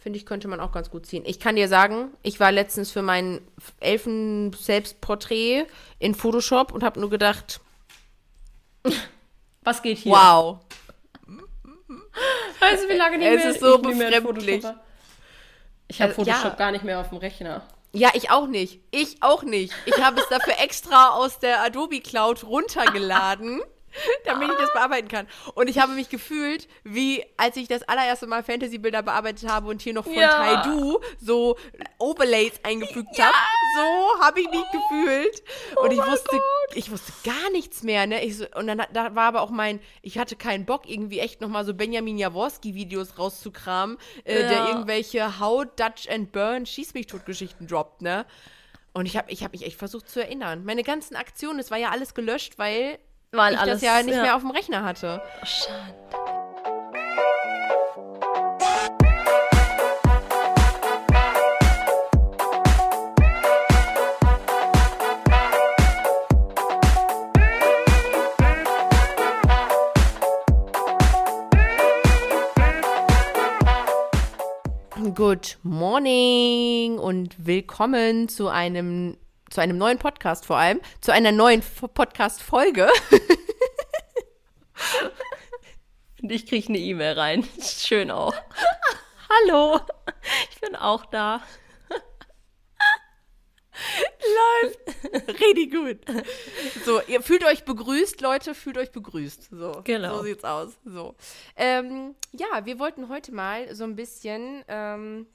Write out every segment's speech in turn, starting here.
Finde ich, könnte man auch ganz gut ziehen. Ich kann dir sagen, ich war letztens für mein Elfen-Selbstporträt in Photoshop und habe nur gedacht, was geht hier? Wow. Weißt du, wie lange nicht es mehr ist so befremdlich. Ich habe Äh, Photoshop ja. gar nicht mehr auf dem Rechner. Ja, ich auch nicht. Ich auch nicht. Ich habe es dafür extra aus der Adobe Cloud runtergeladen, damit ich das bearbeiten kann. Und ich habe mich gefühlt, wie als ich das allererste Mal Fantasy-Bilder bearbeitet habe und hier noch von Ja. Taidu so Overlays eingefügt habe. So habe ich mich gefühlt. Und ich wusste, ich wusste gar nichts mehr. Ne? Ich so, und dann da war aber auch mein, ich hatte keinen Bock, irgendwie echt nochmal so Benjamin Jaworski-Videos rauszukramen, äh, der Ja. irgendwelche How Dutch and Burn Schieß mich tot Geschichten droppt, ne? Und ich habe ich hab mich echt versucht zu erinnern. Meine ganzen Aktionen, es war ja alles gelöscht, weil Weil ich alles, das ja nicht ja. mehr auf dem Rechner hatte. Schade. Good morning und willkommen zu einem zu einem neuen Podcast vor allem, zu einer neuen Podcast Folge. Und ich kriege eine E-Mail rein. Schön auch. Hallo, ich bin auch da. Läuft. Richtig gut. So, ihr fühlt euch begrüßt, Leute, fühlt euch begrüßt. So, Genau. so sieht's aus. So. Ähm, ja, wir wollten heute mal so ein bisschen ähm,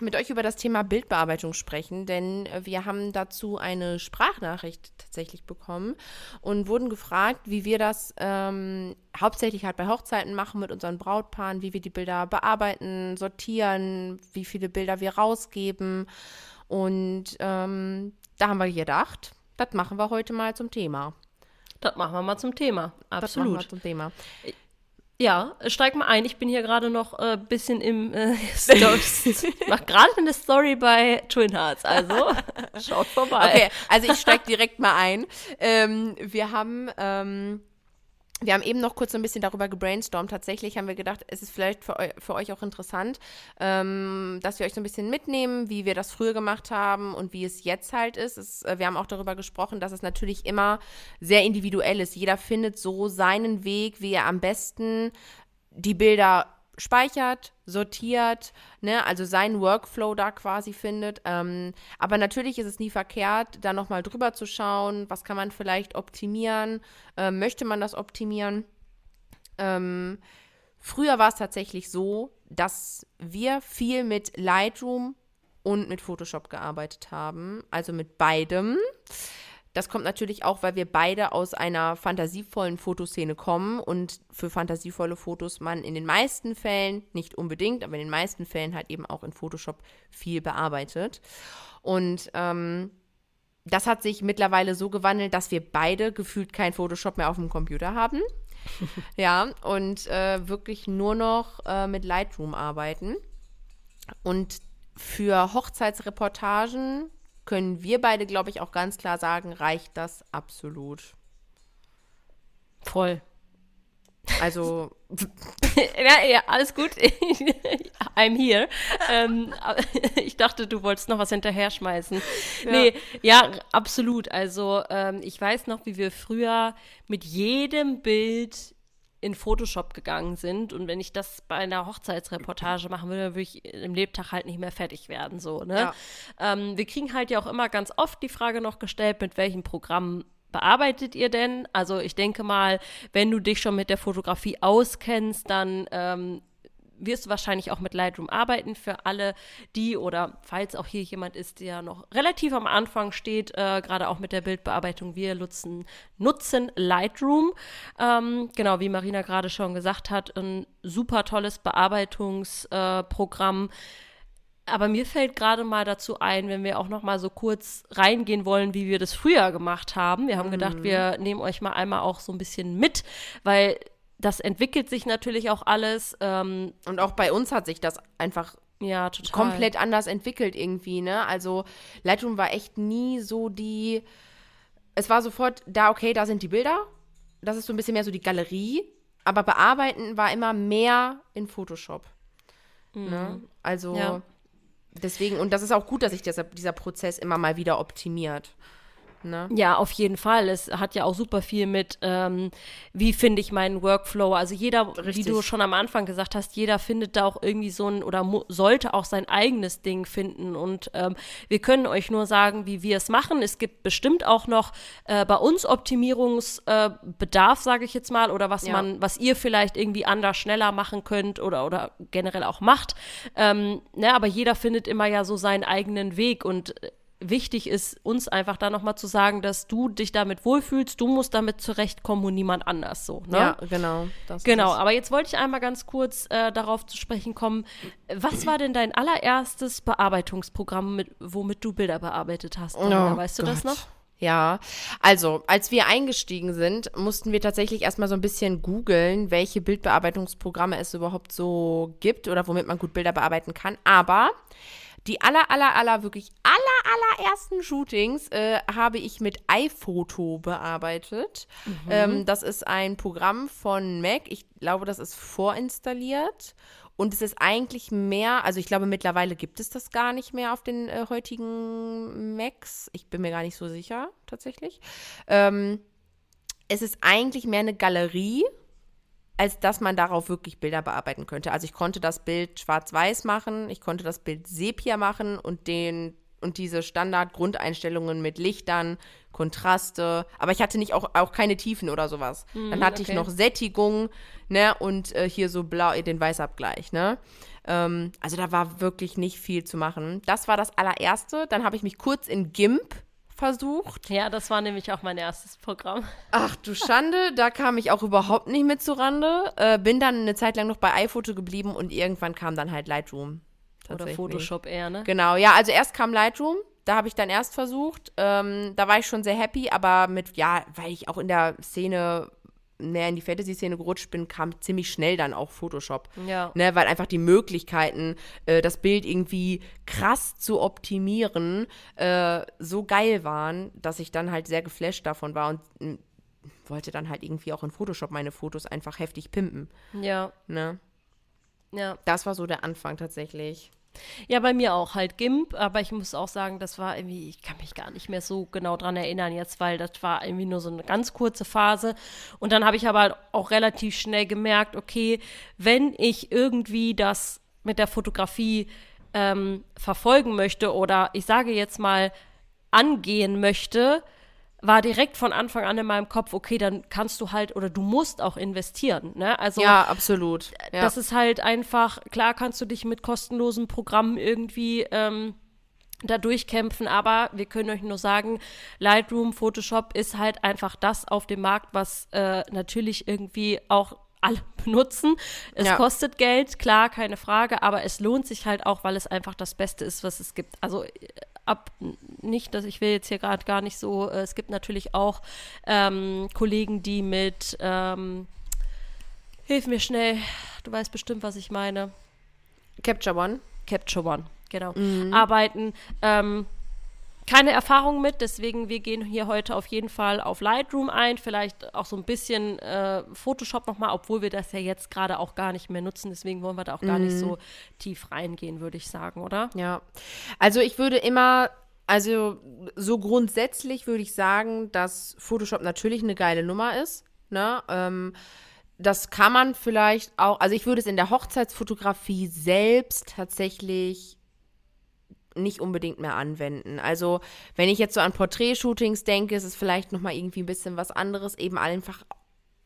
mit euch über das Thema Bildbearbeitung sprechen, denn äh, wir haben dazu eine Sprachnachricht tatsächlich bekommen und wurden gefragt, wie wir das ähm, hauptsächlich halt bei Hochzeiten machen mit unseren Brautpaaren, wie wir die Bilder bearbeiten, sortieren, wie viele Bilder wir rausgeben. Und ähm, da haben wir gedacht, das machen wir heute mal zum Thema. Das machen wir mal zum Thema. Das machen wir Absolut. zum Thema. Ja, steig mal ein. Ich bin hier gerade noch ein äh, bisschen im äh, Story. mach gerade eine Story bei Twin Hearts. Also schaut vorbei. Okay, also ich steige direkt mal ein. Ähm, wir haben. Ähm, wir haben eben noch kurz ein bisschen darüber gebrainstormt. Tatsächlich haben wir gedacht, es ist vielleicht für, eu für euch auch interessant, ähm, dass wir euch so ein bisschen mitnehmen, wie wir das früher gemacht haben und wie es jetzt halt ist. Es, äh, wir haben auch darüber gesprochen, dass es natürlich immer sehr individuell ist. Jeder findet so seinen Weg, wie er am besten die Bilder speichert, sortiert, ne, also seinen Workflow da quasi findet. Ähm, aber natürlich ist es nie verkehrt, da nochmal drüber zu schauen, was kann man vielleicht optimieren, ähm, möchte man das optimieren. Ähm, früher war es tatsächlich so, dass wir viel mit Lightroom und mit Photoshop gearbeitet haben, also mit beidem. Das kommt natürlich auch, weil wir beide aus einer fantasievollen Fotoszene kommen und für fantasievolle Fotos man in den meisten Fällen, nicht unbedingt, aber in den meisten Fällen halt eben auch in Photoshop viel bearbeitet. Und ähm, das hat sich mittlerweile so gewandelt, dass wir beide gefühlt kein Photoshop mehr auf dem Computer haben. ja, und äh, wirklich nur noch äh, mit Lightroom arbeiten. Und für Hochzeitsreportagen können wir beide, glaube ich, auch ganz klar sagen, reicht das absolut. Voll. Also, ja, ja, alles gut. I'm here. Ähm, ich dachte, du wolltest noch was hinterher schmeißen. Nee, ja, absolut. Also, ähm, ich weiß noch, wie wir früher mit jedem Bild in Photoshop gegangen sind. Und wenn ich das bei einer Hochzeitsreportage machen würde, dann würde ich im Lebtag halt nicht mehr fertig werden. So, ne? Ja. Ähm, wir kriegen halt ja auch immer ganz oft die Frage noch gestellt, mit welchem Programm bearbeitet ihr denn? Also ich denke mal, wenn du dich schon mit der Fotografie auskennst, dann ähm, wirst du wahrscheinlich auch mit Lightroom arbeiten für alle die oder falls auch hier jemand ist, der noch relativ am Anfang steht, äh, gerade auch mit der Bildbearbeitung, wir nutzen, nutzen Lightroom. Ähm, genau, wie Marina gerade schon gesagt hat, ein super tolles Bearbeitungsprogramm. Äh, aber mir fällt gerade mal dazu ein, wenn wir auch noch mal so kurz reingehen wollen, wie wir das früher gemacht haben. Wir haben gedacht, wir nehmen euch mal einmal auch so ein bisschen mit, weil das entwickelt sich natürlich auch alles. Ähm, und auch bei uns hat sich das einfach ja, komplett anders entwickelt irgendwie, ne? Also Lightroom war echt nie so die. Es war sofort da, okay, da sind die Bilder. Das ist so ein bisschen mehr so die Galerie. Aber bearbeiten war immer mehr in Photoshop. Ne? Also Ja. deswegen, und das ist auch gut, dass sich dieser, dieser Prozess immer mal wieder optimiert. Ne? Ja, auf jeden Fall. Es hat ja auch super viel mit, ähm, wie finde ich meinen Workflow. Also jeder, wie Richtig. du schon am Anfang gesagt hast, jeder findet da auch irgendwie so ein oder sollte auch sein eigenes Ding finden. Und ähm, wir können euch nur sagen, wie wir es machen. Es gibt bestimmt auch noch äh, bei uns Optimierungsbedarf, äh, sage ich jetzt mal, oder was Ja. man, was ihr vielleicht irgendwie anders schneller machen könnt oder oder generell auch macht. Ähm, ne, aber jeder findet immer ja so seinen eigenen Weg und äh, wichtig ist, uns einfach da nochmal zu sagen, dass du dich damit wohlfühlst, du musst damit zurechtkommen und niemand anders so. Ne? Ja, genau. das Genau, aber jetzt wollte ich einmal ganz kurz äh, darauf zu sprechen kommen. Was war denn dein allererstes Bearbeitungsprogramm, mit, womit du Bilder bearbeitet hast? Oh weißt du das Gott. noch? Ja, also als wir eingestiegen sind, mussten wir tatsächlich erstmal so ein bisschen googeln, welche Bildbearbeitungsprogramme es überhaupt so gibt oder womit man gut Bilder bearbeiten kann. Aber die aller, aller, aller, wirklich aller, allerersten Shootings äh, habe ich mit iPhoto bearbeitet. Ähm, das ist ein Programm von Mac. Ich glaube, das ist vorinstalliert. Und es ist eigentlich mehr, also ich glaube, mittlerweile gibt es das gar nicht mehr auf den äh, heutigen Macs. Ich bin mir gar nicht so sicher, tatsächlich. Ähm, es ist eigentlich mehr eine Galerie, als dass man darauf wirklich Bilder bearbeiten könnte. Also ich konnte das Bild schwarz-weiß machen, ich konnte das Bild Sepia machen und den und diese Standard-Grundeinstellungen mit Lichtern, Kontraste, aber ich hatte nicht auch, auch keine Tiefen oder sowas. Dann hatte okay. ich noch Sättigung, ne, und äh, hier so blau, den Weißabgleich, ne. Ähm, also da war wirklich nicht viel zu machen. Das war das allererste. Dann habe ich mich kurz in GIMP versucht. Ja, das war nämlich auch mein erstes Programm. Ach du Schande, da kam ich auch überhaupt nicht mit zurande. Äh, bin dann eine Zeit lang noch bei iPhoto geblieben und irgendwann kam dann halt Lightroom. Oder. Photoshop eher, ne? Genau, ja, also erst kam Lightroom, da habe ich dann erst versucht. Ähm, da war ich schon sehr happy, aber mit, ja, weil ich auch in der Szene, näher in die Fantasy-Szene gerutscht bin, kam ziemlich schnell dann auch Photoshop. Ja. Ne, weil einfach die Möglichkeiten, äh, das Bild irgendwie krass zu optimieren, äh, so geil waren, dass ich dann halt sehr geflasht davon war und mh, wollte dann halt irgendwie auch in Photoshop meine Fotos einfach heftig pimpen. Ja, Ne? ja. Das war so der Anfang tatsächlich. Ja, bei mir auch halt GIMP, aber ich muss auch sagen, das war irgendwie, ich kann mich gar nicht mehr so genau dran erinnern jetzt, weil das war irgendwie nur so eine ganz kurze Phase. Und dann habe ich aber auch relativ schnell gemerkt, okay, wenn ich irgendwie das mit der Fotografie ähm, verfolgen möchte oder ich sage jetzt mal angehen möchte, war direkt von Anfang an in meinem Kopf, okay, dann kannst du halt oder du musst auch investieren. Ne? Also Ja, absolut. Ja. das ist halt einfach, klar kannst du dich mit kostenlosen Programmen irgendwie ähm, da durchkämpfen, aber wir können euch nur sagen, Lightroom, Photoshop ist halt einfach das auf dem Markt, was äh, natürlich irgendwie auch alle benutzen. Es Ja. kostet Geld, klar, keine Frage, aber es lohnt sich halt auch, weil es einfach das Beste ist, was es gibt. Also äh, ab nicht, dass ich will jetzt hier gerade gar nicht so, äh, es gibt natürlich auch ähm, Kollegen, die mit ähm, Hilf mir schnell. Du weißt bestimmt, was ich meine. Capture One. Capture One, genau. Arbeiten. Ähm, keine Erfahrung mit, deswegen wir gehen hier heute auf jeden Fall auf Lightroom ein, vielleicht auch so ein bisschen äh, Photoshop nochmal, obwohl wir das ja jetzt gerade auch gar nicht mehr nutzen, deswegen wollen wir da auch gar nicht so tief reingehen, würde ich sagen, oder? Ja. Also ich würde immer, also so grundsätzlich würde ich sagen, dass Photoshop natürlich eine geile Nummer ist. Ne? Ähm, das kann man vielleicht auch, also ich würde es in der Hochzeitsfotografie selbst tatsächlich nicht unbedingt mehr anwenden. Also, wenn ich jetzt so an Porträtshootings denke, ist es vielleicht noch mal irgendwie ein bisschen was anderes, eben einfach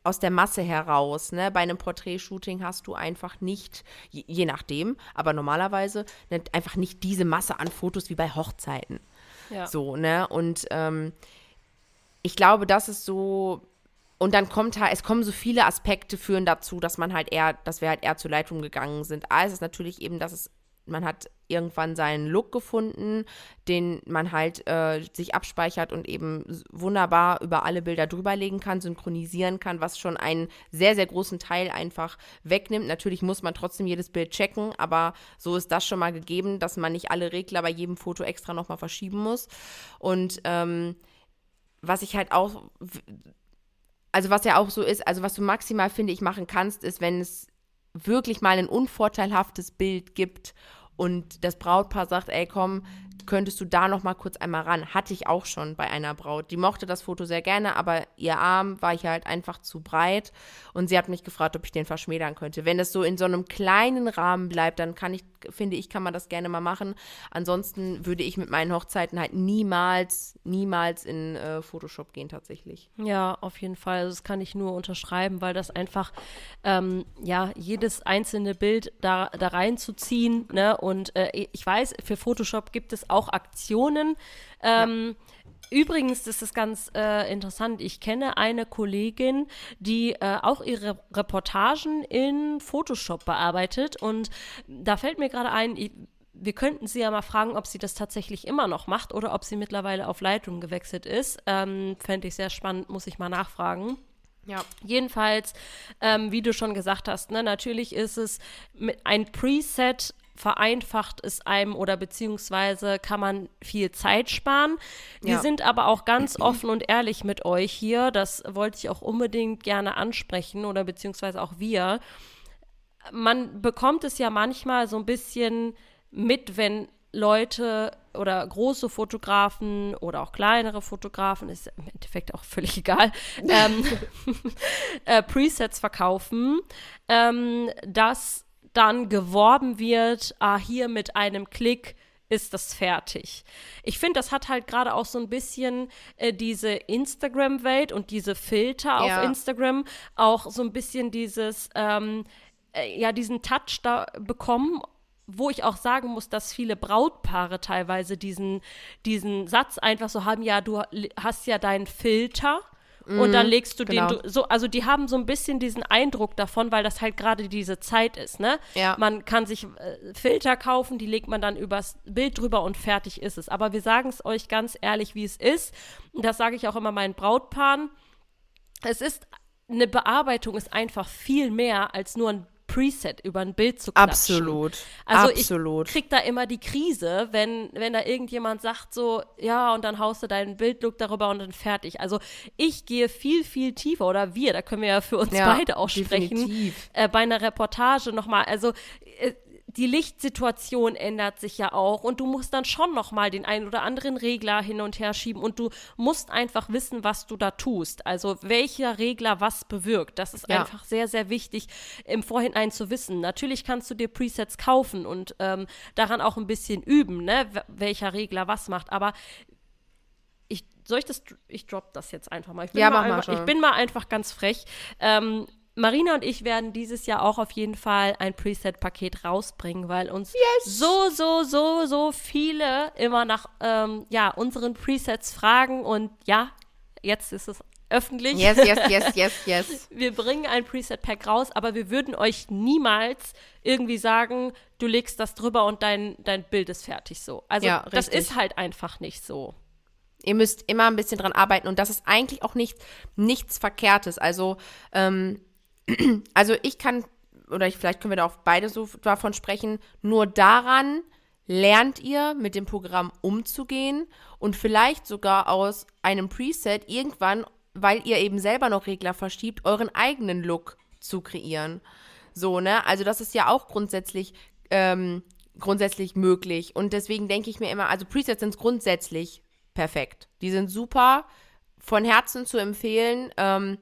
aus der Masse heraus. Ne? Bei einem Porträtshooting hast du einfach nicht, je, je nachdem, aber normalerweise ne, einfach nicht diese Masse an Fotos wie bei Hochzeiten. Ja. So, ne? Und ähm, ich glaube, das ist so. Und dann kommt halt, es kommen so viele Aspekte führen dazu, dass man halt eher, dass wir halt eher zu Lightroom gegangen sind. A, ist es natürlich eben, dass es, man hat irgendwann seinen Look gefunden, den man halt äh, sich abspeichert und eben wunderbar über alle Bilder drüberlegen kann, synchronisieren kann, was schon einen sehr, sehr großen Teil einfach wegnimmt. Natürlich muss man trotzdem jedes Bild checken, aber so ist das schon mal gegeben, dass man nicht alle Regler bei jedem Foto extra nochmal verschieben muss. Und ähm, was ich halt auch, also was ja auch so ist, also was du maximal, finde ich, machen kannst, ist, wenn es wirklich mal ein unvorteilhaftes Bild gibt und das Brautpaar sagt, ey komm, könntest du da noch mal kurz einmal ran. Hatte ich auch schon bei einer Braut. Die mochte das Foto sehr gerne, aber ihr Arm war hier halt einfach zu breit und sie hat mich gefragt, ob ich den verschmälern könnte. Wenn es so in so einem kleinen Rahmen bleibt, dann kann ich, finde ich, kann man das gerne mal machen. Ansonsten würde ich mit meinen Hochzeiten halt niemals, niemals in äh, Photoshop gehen tatsächlich. Ja, auf jeden Fall. Also das kann ich nur unterschreiben, weil das einfach, ähm, ja, jedes einzelne Bild da, da reinzuziehen, ne? Und äh, ich weiß, für Photoshop gibt es auch Aktionen. Ähm, ja. Übrigens, das ist ganz äh, interessant. Ich kenne eine Kollegin, die äh, auch ihre Reportagen in Photoshop bearbeitet. Und da fällt mir gerade ein, ich, wir könnten sie ja mal fragen, ob sie das tatsächlich immer noch macht oder ob sie mittlerweile auf Leitung gewechselt ist. Ähm, Fände ich sehr spannend, muss ich mal nachfragen. Ja. Jedenfalls, ähm, wie du schon gesagt hast, ne, natürlich ist es ein Preset vereinfacht es einem oder beziehungsweise kann man viel Zeit sparen. Wir ja. sind aber auch ganz offen und ehrlich mit euch hier. Das wollte ich auch unbedingt gerne ansprechen oder beziehungsweise auch wir. Man bekommt es ja manchmal so ein bisschen mit, wenn Leute oder große Fotografen oder auch kleinere Fotografen, ist im Endeffekt auch völlig egal, ähm, äh, Presets verkaufen, ähm, dass dann geworben wird, ah, hier mit einem Klick ist das fertig. Ich finde, das hat halt gerade auch so ein bisschen äh, diese Instagram-Welt und diese Filter ja. auf Instagram auch so ein bisschen dieses, ähm, äh, ja, diesen Touch da bekommen wo ich auch sagen muss, dass viele Brautpaare teilweise diesen, diesen Satz einfach so haben, ja, du hast ja deinen Filter und dann mhm, legst du genau. den so, also die haben so ein bisschen diesen Eindruck davon, weil das halt gerade diese Zeit ist, ne? Ja. Man kann sich äh, Filter kaufen, die legt man dann übers Bild drüber und fertig ist es. Aber wir sagen es euch ganz ehrlich, wie es ist. Und das sage ich auch immer meinen Brautpaaren. Es ist eine Bearbeitung ist einfach viel mehr als nur ein Preset über ein Bild zu klatschen. Absolut. Also Absolut. ich krieg da immer die Krise, wenn, wenn da irgendjemand sagt so, ja, und dann haust du deinen Bildlook darüber und dann fertig. Also ich gehe viel, viel tiefer, oder wir, da können wir ja für uns ja, beide auch sprechen, äh, bei einer Reportage nochmal. Also äh, die Lichtsituation ändert sich ja auch und du musst dann schon noch mal den einen oder anderen Regler hin und her schieben und du musst einfach wissen, was du da tust. Also welcher Regler was bewirkt. Das ist ja. einfach sehr, sehr wichtig im Vorhinein zu wissen. Natürlich kannst du dir Presets kaufen und ähm, daran auch ein bisschen üben, ne, welcher Regler was macht. Aber ich, soll ich das, ich drop das jetzt einfach mal. Ich bin, ja, mal, einfach, ich bin mal einfach ganz frech. Ähm, Marina und ich werden dieses Jahr auch auf jeden Fall ein Preset-Paket rausbringen, weil uns yes. so, so, so, so viele immer nach ähm, ja, unseren Presets fragen und ja, jetzt ist es öffentlich. Yes, yes, yes, yes, yes. wir bringen ein Preset-Pack raus, aber wir würden euch niemals irgendwie sagen, du legst das drüber und dein, dein Bild ist fertig so. Also ja, das ist halt einfach nicht so. Ihr müsst immer ein bisschen dran arbeiten und das ist eigentlich auch nicht, nichts Verkehrtes. Also, ähm, also ich kann, oder ich, vielleicht können wir da auch beide so davon sprechen, nur daran lernt ihr mit dem Programm umzugehen und vielleicht sogar aus einem Preset irgendwann, weil ihr eben selber noch Regler verschiebt, euren eigenen Look zu kreieren. So, ne? Also das ist ja auch grundsätzlich, ähm, grundsätzlich möglich. Und deswegen denke ich mir immer, also Presets sind grundsätzlich perfekt. Die sind super, von Herzen zu empfehlen. Ähm,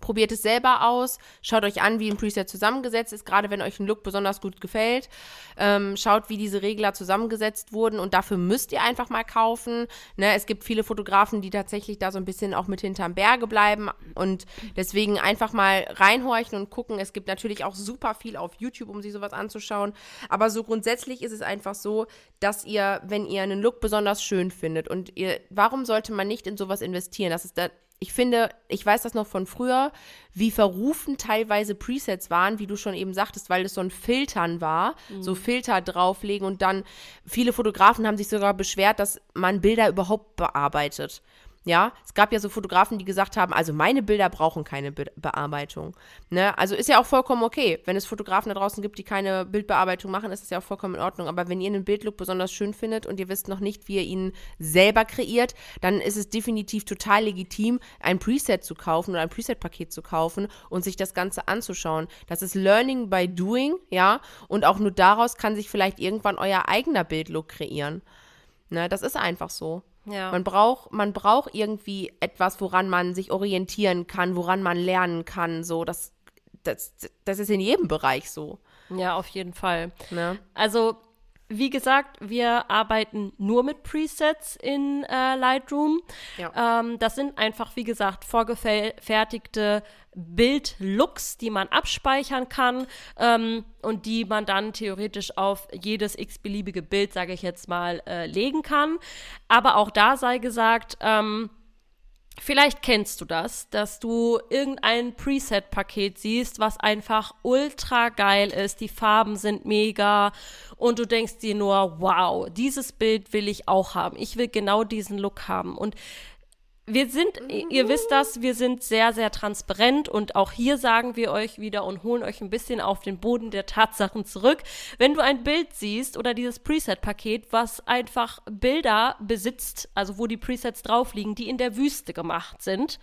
Probiert es selber aus, schaut euch an, wie ein Preset zusammengesetzt ist, gerade wenn euch ein Look besonders gut gefällt. Ähm, schaut, wie diese Regler zusammengesetzt wurden und dafür müsst ihr einfach mal kaufen. Ne, es gibt viele Fotografen, die tatsächlich da so ein bisschen auch mit hinterm Berge bleiben und deswegen einfach mal reinhorchen und gucken. Es gibt natürlich auch super viel auf YouTube, um sich sowas anzuschauen. Aber so grundsätzlich ist es einfach so, dass ihr, wenn ihr einen Look besonders schön findet und ihr, warum sollte man nicht in sowas investieren? Das ist da ich finde, ich weiß das noch von früher, wie verrufen teilweise Presets waren, wie du schon eben sagtest, weil es so ein Filtern war, mhm. so Filter drauflegen und dann viele Fotografen haben sich sogar beschwert, dass man Bilder überhaupt bearbeitet. Ja, es gab ja so Fotografen, die gesagt haben, also meine Bilder brauchen keine Be Bearbeitung. Ne? Also ist ja auch vollkommen okay. Wenn es Fotografen da draußen gibt, die keine Bildbearbeitung machen, ist das ja auch vollkommen in Ordnung. Aber wenn ihr einen Bildlook besonders schön findet und ihr wisst noch nicht, wie ihr ihn selber kreiert, dann ist es definitiv total legitim, ein Preset zu kaufen oder ein Preset-Paket zu kaufen und sich das Ganze anzuschauen. Das ist Learning by Doing, ja. Und auch nur daraus kann sich vielleicht irgendwann euer eigener Bildlook kreieren. Ne? Das ist einfach so. Ja. Man braucht, man braucht irgendwie etwas, woran man sich orientieren kann, woran man lernen kann. So, das, das, das ist in jedem Bereich so. Ja, auf jeden Fall. Ne? Also wie gesagt, wir arbeiten nur mit Presets in äh, Lightroom. Ja. Ähm, das sind einfach, wie gesagt, vorgefertigte Bildlooks, die man abspeichern kann ähm, und die man dann theoretisch auf jedes x-beliebige Bild, sage ich jetzt mal, äh, legen kann. Aber auch da sei gesagt, ähm, Vielleicht kennst du das, dass du irgendein Preset-Paket siehst, was einfach ultra geil ist. Die Farben sind mega und du denkst dir nur, wow, dieses Bild will ich auch haben. Ich will genau diesen Look haben. Und wir sind, ihr wisst das, wir sind sehr, sehr transparent und auch hier sagen wir euch wieder und holen euch ein bisschen auf den Boden der Tatsachen zurück. Wenn du ein Bild siehst oder dieses Preset-Paket, was einfach Bilder besitzt, also wo die Presets drauf liegen, die in der Wüste gemacht sind,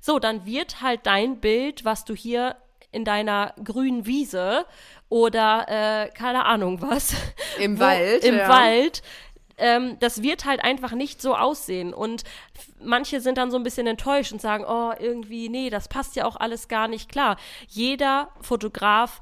so, dann wird halt dein Bild, was du hier in deiner grünen Wiese oder äh, keine Ahnung was. Im wo, Wald. Im ja. Wald ähm, das wird halt einfach nicht so aussehen. Und manche sind dann so ein bisschen enttäuscht und sagen, oh, irgendwie, nee, das passt ja auch alles gar nicht klar. Jeder Fotograf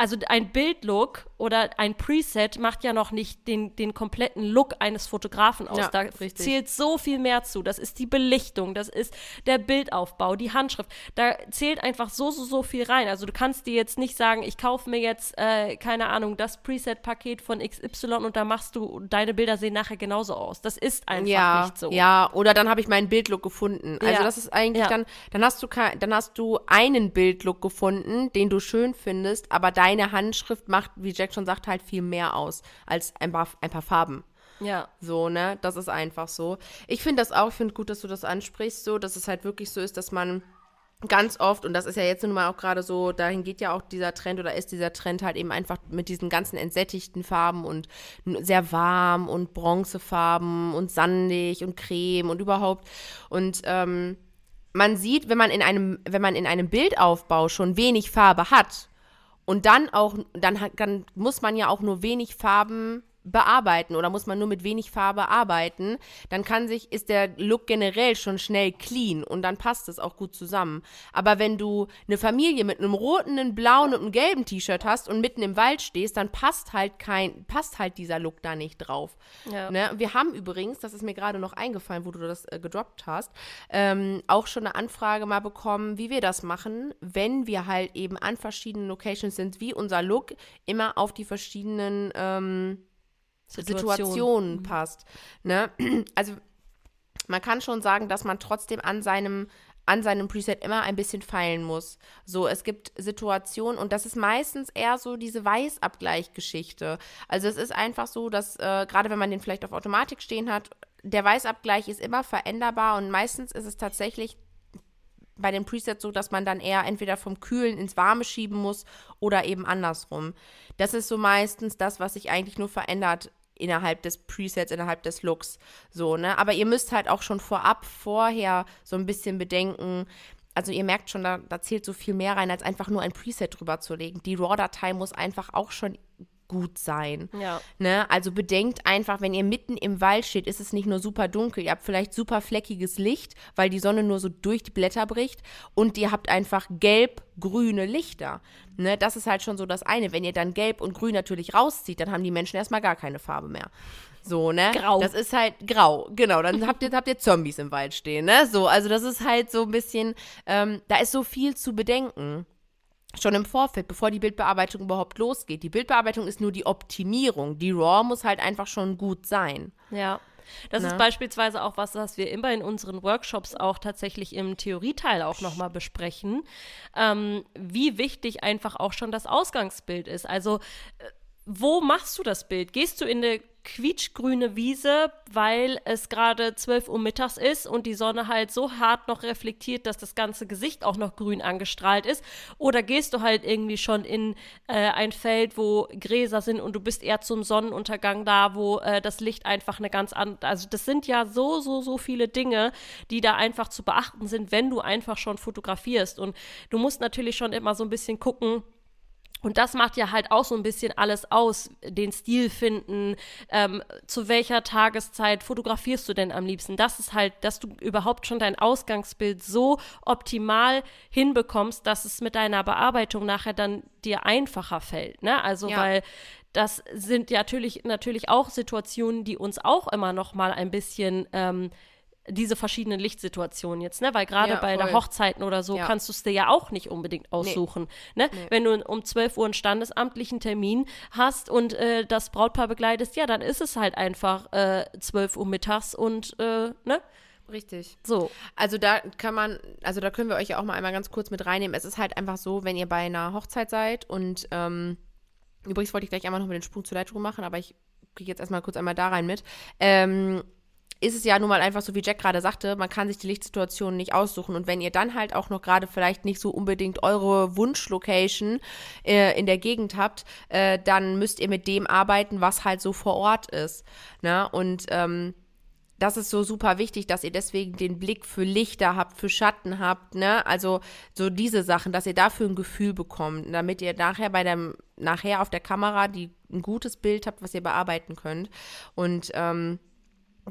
also ein Bildlook oder ein Preset macht ja noch nicht den, den kompletten Look eines Fotografen aus. Ja, da richtig. zählt so viel mehr zu. Das ist die Belichtung, das ist der Bildaufbau, die Handschrift. Da zählt einfach so, so, so viel rein. Also du kannst dir jetzt nicht sagen, ich kaufe mir jetzt, äh, keine Ahnung, das Preset-Paket von XY und da machst du, deine Bilder sehen nachher genauso aus. Das ist einfach ja, nicht so. Ja, oder dann habe ich meinen Bildlook gefunden. Also ja. das ist eigentlich dann, dann hast du dann hast du einen Bildlook gefunden, den du schön findest, aber dein deine Handschrift macht, wie Jack schon sagt, halt viel mehr aus als ein paar, ein paar Farben. Ja. So, ne? Das ist einfach so. Ich finde das auch, ich finde gut, dass du das ansprichst, so, dass es halt wirklich so ist, dass man ganz oft, und das ist ja jetzt nun mal auch gerade so, dahin geht ja auch dieser Trend oder ist dieser Trend halt eben einfach mit diesen ganzen entsättigten Farben und sehr warm und Bronzefarben und sandig und Creme und überhaupt. Und ähm, man sieht, wenn man in einem, wenn man in einem Bildaufbau schon wenig Farbe hat, und dann auch, dann, dann muss man ja auch nur wenig Farben bearbeiten oder muss man nur mit wenig Farbe arbeiten, dann kann sich, ist der Look generell schon schnell clean und dann passt es auch gut zusammen. Aber wenn du eine Familie mit einem roten, einem blauen und einem gelben T-Shirt hast und mitten im Wald stehst, dann passt halt kein, passt halt dieser Look da nicht drauf. Ja. Ne? Wir haben übrigens, das ist mir gerade noch eingefallen, wo du das äh, gedroppt hast, ähm, auch schon eine Anfrage mal bekommen, wie wir das machen, wenn wir halt eben an verschiedenen Locations sind, wie unser Look immer auf die verschiedenen ähm, Situation, Situation mhm. passt. Ne? Also man kann schon sagen, dass man trotzdem an seinem an seinem Preset immer ein bisschen feilen muss. So, es gibt Situationen und das ist meistens eher so diese Weißabgleichgeschichte. Also es ist einfach so, dass äh, gerade wenn man den vielleicht auf Automatik stehen hat, der Weißabgleich ist immer veränderbar und meistens ist es tatsächlich bei den Presets so, dass man dann eher entweder vom Kühlen ins Warme schieben muss oder eben andersrum. Das ist so meistens das, was sich eigentlich nur verändert innerhalb des Presets, innerhalb des Looks. So, ne? Aber ihr müsst halt auch schon vorab, vorher so ein bisschen bedenken, also ihr merkt schon, da, da zählt so viel mehr rein, als einfach nur ein Preset drüber zu legen. Die RAW-Datei muss einfach auch schon gut sein. Ja. Ne? Also bedenkt einfach, wenn ihr mitten im Wald steht, ist es nicht nur super dunkel, ihr habt vielleicht super fleckiges Licht, weil die Sonne nur so durch die Blätter bricht und ihr habt einfach gelb-grüne Lichter. Ne? Das ist halt schon so das eine. Wenn ihr dann gelb und grün natürlich rauszieht, dann haben die Menschen erstmal gar keine Farbe mehr. So, ne? Grau. Das ist halt grau, genau. Dann habt ihr, habt ihr Zombies im Wald stehen, ne? So, also das ist halt so ein bisschen, ähm, da ist so viel zu bedenken schon im Vorfeld, bevor die Bildbearbeitung überhaupt losgeht. Die Bildbearbeitung ist nur die Optimierung. Die RAW muss halt einfach schon gut sein. Ja. Das Na? ist ne? beispielsweise auch was, was wir immer in unseren Workshops auch tatsächlich im Theorieteil auch nochmal besprechen, ähm, wie wichtig einfach auch schon das Ausgangsbild ist. Also, äh, wo machst du das Bild? Gehst du in eine quietschgrüne Wiese, weil es gerade 12 Uhr mittags ist und die Sonne halt so hart noch reflektiert, dass das ganze Gesicht auch noch grün angestrahlt ist? Oder gehst du halt irgendwie schon in äh, ein Feld, wo Gräser sind und du bist eher zum Sonnenuntergang da, wo äh, das Licht einfach eine ganz andere, also das sind ja so, so, so viele Dinge, die da einfach zu beachten sind, wenn du einfach schon fotografierst. Und du musst natürlich schon immer so ein bisschen gucken, und das macht ja halt auch so ein bisschen alles aus, den Stil finden, ähm, zu welcher Tageszeit fotografierst du denn am liebsten. Das ist halt, dass du überhaupt schon dein Ausgangsbild so optimal hinbekommst, dass es mit deiner Bearbeitung nachher dann dir einfacher fällt. Ne? Also ja. weil das sind ja natürlich, natürlich auch Situationen, die uns auch immer noch mal ein bisschen ähm, diese verschiedenen Lichtsituationen jetzt, ne? Weil gerade ja, bei der Hochzeiten oder so ja. kannst du es dir ja auch nicht unbedingt aussuchen. Nee. Ne? Nee. Wenn du um 12 Uhr einen standesamtlichen Termin hast und äh, das Brautpaar begleitest, ja, dann ist es halt einfach äh, 12 Uhr mittags und äh, ne? Richtig. So. Also da kann man, also da können wir euch ja auch mal einmal ganz kurz mit reinnehmen. Es ist halt einfach so, wenn ihr bei einer Hochzeit seid und ähm, übrigens wollte ich gleich einmal noch mit den Sprung zur Lightroom machen, aber ich kriege jetzt erstmal kurz einmal da rein mit. Ähm, ist es ja nun mal einfach so, wie Jack gerade sagte, man kann sich die Lichtsituation nicht aussuchen. Und wenn ihr dann halt auch noch gerade vielleicht nicht so unbedingt eure Wunschlocation äh, in der Gegend habt, äh, dann müsst ihr mit dem arbeiten, was halt so vor Ort ist. Ne? Und ähm, das ist so super wichtig, dass ihr deswegen den Blick für Lichter habt, für Schatten habt, ne? Also so diese Sachen, dass ihr dafür ein Gefühl bekommt, damit ihr nachher bei dem, nachher auf der Kamera die, ein gutes Bild habt, was ihr bearbeiten könnt. Und ähm,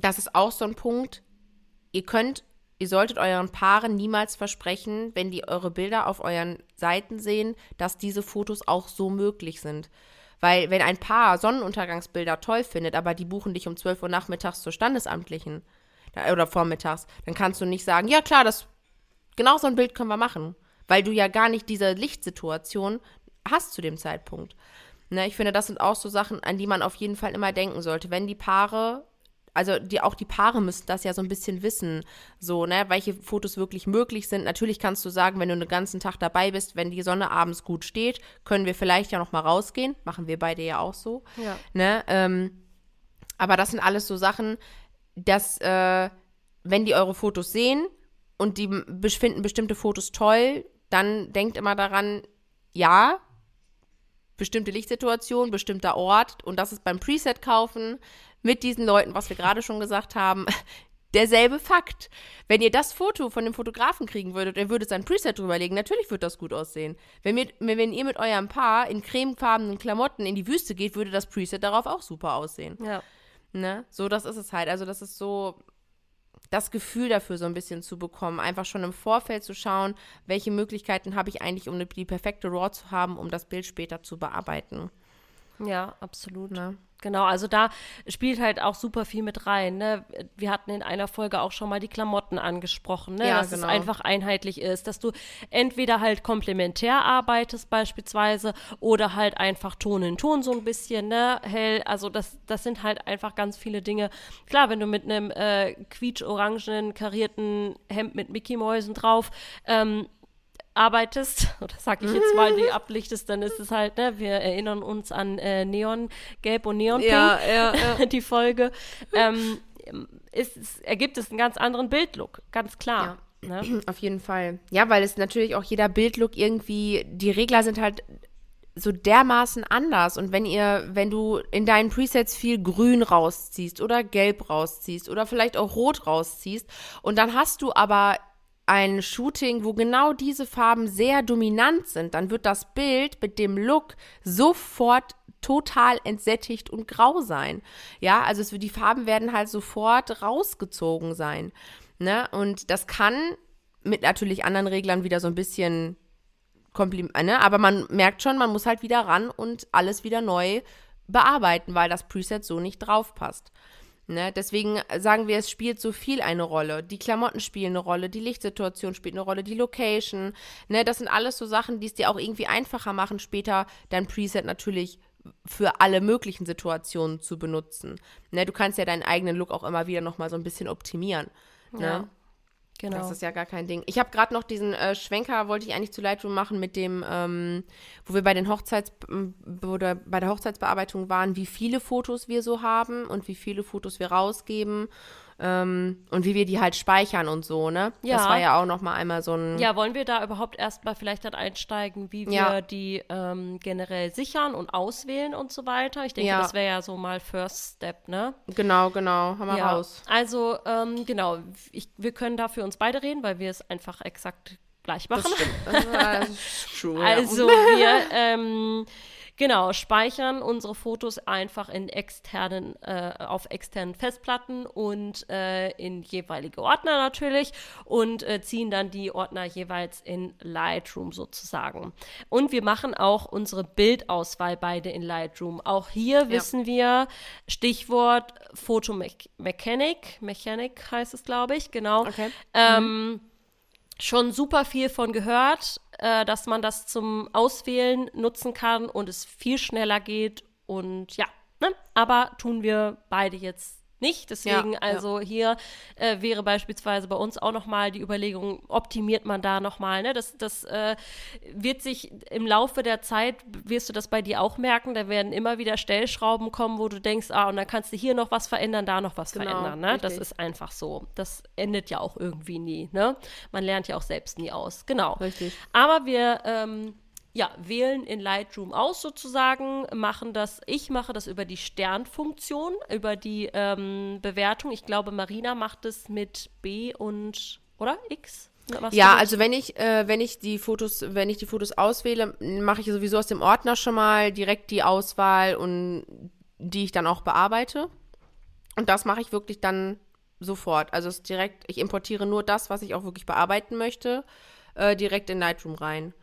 das ist auch so ein Punkt. Ihr könnt, ihr solltet euren Paaren niemals versprechen, wenn die eure Bilder auf euren Seiten sehen, dass diese Fotos auch so möglich sind. Weil wenn ein Paar Sonnenuntergangsbilder toll findet, aber die buchen dich um 12 Uhr nachmittags zur Standesamtlichen oder vormittags, dann kannst du nicht sagen, ja klar, das genau so ein Bild können wir machen, weil du ja gar nicht diese Lichtsituation hast zu dem Zeitpunkt. Ne, ich finde, das sind auch so Sachen, an die man auf jeden Fall immer denken sollte. Wenn die Paare also die, auch die Paare müssen das ja so ein bisschen wissen, so, ne, welche Fotos wirklich möglich sind. Natürlich kannst du sagen, wenn du den ganzen Tag dabei bist, wenn die Sonne abends gut steht, können wir vielleicht ja noch mal rausgehen. Machen wir beide ja auch so. Ja. Ne, ähm, aber das sind alles so Sachen, dass, äh, wenn die eure Fotos sehen und die finden bestimmte Fotos toll, dann denkt immer daran, ja, bestimmte Lichtsituation, bestimmter Ort und das ist beim Preset kaufen mit diesen Leuten, was wir gerade schon gesagt haben, derselbe Fakt. Wenn ihr das Foto von dem Fotografen kriegen würdet, er würde sein Preset drüberlegen, natürlich würde das gut aussehen. Wenn, wir, wenn ihr mit eurem Paar in cremefarbenen Klamotten in die Wüste geht, würde das Preset darauf auch super aussehen. Ja. Ne? So, das ist es halt. Also, das ist so das Gefühl dafür so ein bisschen zu bekommen. Einfach schon im Vorfeld zu schauen, welche Möglichkeiten habe ich eigentlich, um die perfekte RAW zu haben, um das Bild später zu bearbeiten. Ja, absolut. Ne? Genau, also da spielt halt auch super viel mit rein. Ne? Wir hatten in einer Folge auch schon mal die Klamotten angesprochen, ne? ja, dass genau. es einfach einheitlich ist, dass du entweder halt komplementär arbeitest beispielsweise oder halt einfach Ton in Ton so ein bisschen, ne? hell. Also das, das sind halt einfach ganz viele Dinge. Klar, wenn du mit einem äh, quietsch-orangenen karierten Hemd mit Mickey-Mäusen drauf ähm, arbeitest, oder sag ich jetzt mal, die ablichtest, dann ist es halt, ne, wir erinnern uns an äh, Neon, Gelb und Neonpink, ja, ja, ja. die Folge, ähm, ist, ist, ergibt es einen ganz anderen Bildlook, ganz klar. Ne? Auf jeden Fall. Ja, weil es natürlich auch jeder Bildlook irgendwie, die Regler sind halt so dermaßen anders. Und wenn ihr, wenn du in deinen Presets viel Grün rausziehst oder Gelb rausziehst oder vielleicht auch Rot rausziehst und dann hast du aber ein Shooting, wo genau diese Farben sehr dominant sind, dann wird das Bild mit dem Look sofort total entsättigt und grau sein. Ja, also es, die Farben werden halt sofort rausgezogen sein. Ne? Und das kann mit natürlich anderen Reglern wieder so ein bisschen Kompliment, ne? aber man merkt schon, man muss halt wieder ran und alles wieder neu bearbeiten, weil das Preset so nicht drauf passt. Ne? Deswegen sagen wir, es spielt so viel eine Rolle. Die Klamotten spielen eine Rolle, die Lichtsituation spielt eine Rolle, die Location. Ne? Das sind alles so Sachen, die es dir auch irgendwie einfacher machen, später dein Preset natürlich für alle möglichen Situationen zu benutzen. Ne? Du kannst ja deinen eigenen Look auch immer wieder nochmal so ein bisschen optimieren. Ne? Genau. Das ist ja gar kein Ding. Ich habe gerade noch diesen äh, Schwenker, wollte ich eigentlich zu Lightroom machen mit dem, ähm, wo wir bei den Hochzeits oder bei der Hochzeitsbearbeitung waren, wie viele Fotos wir so haben und wie viele Fotos wir rausgeben ähm, und wie wir die halt speichern und so, ne? Ja. Das war ja auch noch mal einmal so ein Ja, wollen wir da überhaupt erstmal vielleicht dann einsteigen, wie wir Ja. die ähm, generell sichern und auswählen und so weiter? Ich denke, Ja. das wäre ja so mal First Step, ne? genau, genau, haben wir ja. raus. Also, ähm, genau, ich, wir können da für uns beide reden, weil wir es einfach exakt gleich machen. Das ist true, ja. Also wir ähm, genau speichern unsere Fotos einfach in externen äh, auf externen Festplatten und äh, in jeweilige Ordner natürlich und äh, ziehen dann die Ordner jeweils in Lightroom sozusagen. Und wir machen auch unsere Bildauswahl beide in Lightroom. Auch hier wissen wir Stichwort Photomechanic, Mechanic heißt es glaube ich, genau. Okay. Ähm, schon super viel von gehört, äh, dass man das zum Auswählen nutzen kann und es viel schneller geht. Und ja, ne? aber tun wir beide jetzt nicht. Deswegen, Ja, ja. also hier äh, wäre beispielsweise bei uns auch nochmal die Überlegung, optimiert man da nochmal. Ne? Das, das äh, wird sich im Laufe der Zeit, wirst du das bei dir auch merken, da werden immer wieder Stellschrauben kommen, wo du denkst, ah, und dann kannst du hier noch was verändern, da noch was Genau, verändern. Ne? Das ist einfach so. Das endet ja auch irgendwie nie. Ne? Man lernt ja auch selbst nie aus. Genau. Richtig. Aber wir ähm, ja, wählen in Lightroom aus sozusagen, machen das, ich mache das über die Sternfunktion, über die ähm, Bewertung. Ich glaube, Marina macht es mit B und, oder? X? Machst Ja, also wenn ich, äh, wenn ich die Fotos, wenn ich die Fotos auswähle, mache ich sowieso aus dem Ordner schon mal direkt die Auswahl und die ich dann auch bearbeite. Und das mache ich wirklich dann sofort. Also es ist direkt, ich importiere nur das, was ich auch wirklich bearbeiten möchte, äh, direkt in Lightroom rein.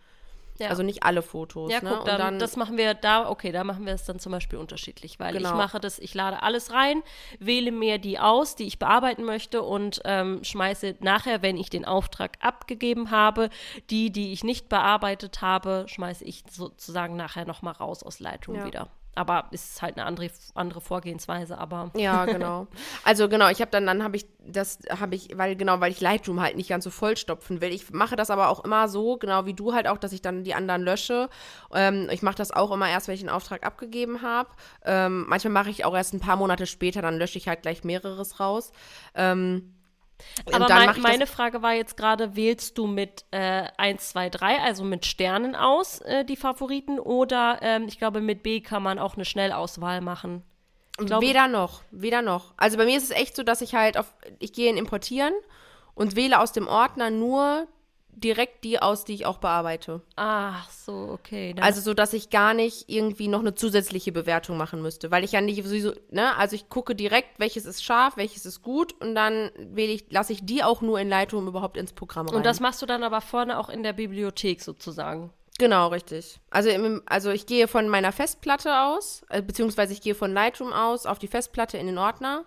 Ja. Also nicht alle Fotos. Ja, ne? guck, Und dann, dann, das machen wir da, okay, da machen wir es dann zum Beispiel unterschiedlich, weil ich Genau. mache das, ich lade alles rein, wähle mir die aus, die ich bearbeiten möchte und ähm, schmeiße nachher, wenn ich den Auftrag abgegeben habe, die, die ich nicht bearbeitet habe, schmeiße ich sozusagen nachher nochmal raus aus Lightroom Ja. wieder. Aber ist halt eine andere, andere Vorgehensweise, aber Ja, genau. Also genau, ich habe dann, dann habe ich, das habe ich, weil genau, weil ich Lightroom halt nicht ganz so vollstopfen will. Ich mache das aber auch immer so, genau wie du halt auch, dass ich dann die anderen lösche. Ähm, ich mache das auch immer erst, wenn ich einen Auftrag abgegeben habe. Ähm, manchmal mache ich auch erst ein paar Monate später, dann lösche ich halt gleich mehreres raus. Ähm, Aber mein, meine Frage war jetzt gerade, wählst du mit äh, 1, 2, 3, also mit Sternen aus, äh, die Favoriten, oder ähm, ich glaube, mit B kann man auch eine Schnellauswahl machen. glaube- weder noch, weder noch. Also bei mir ist es echt so, dass ich halt auf, ich gehe in Importieren und wähle aus dem Ordner nur direkt die aus, die ich auch bearbeite. Ach so, okay. Dann Also so, dass ich gar nicht irgendwie noch eine zusätzliche Bewertung machen müsste, weil ich ja nicht sowieso, ne, also ich gucke direkt, welches ist scharf, welches ist gut und dann wähle ich, lasse ich die auch nur in Lightroom überhaupt ins Programm rein. und das machst du dann aber vorne auch in der Bibliothek sozusagen. genau, richtig. Also, im, also ich gehe von meiner Festplatte aus, äh, beziehungsweise ich gehe von Lightroom aus auf die Festplatte in den Ordner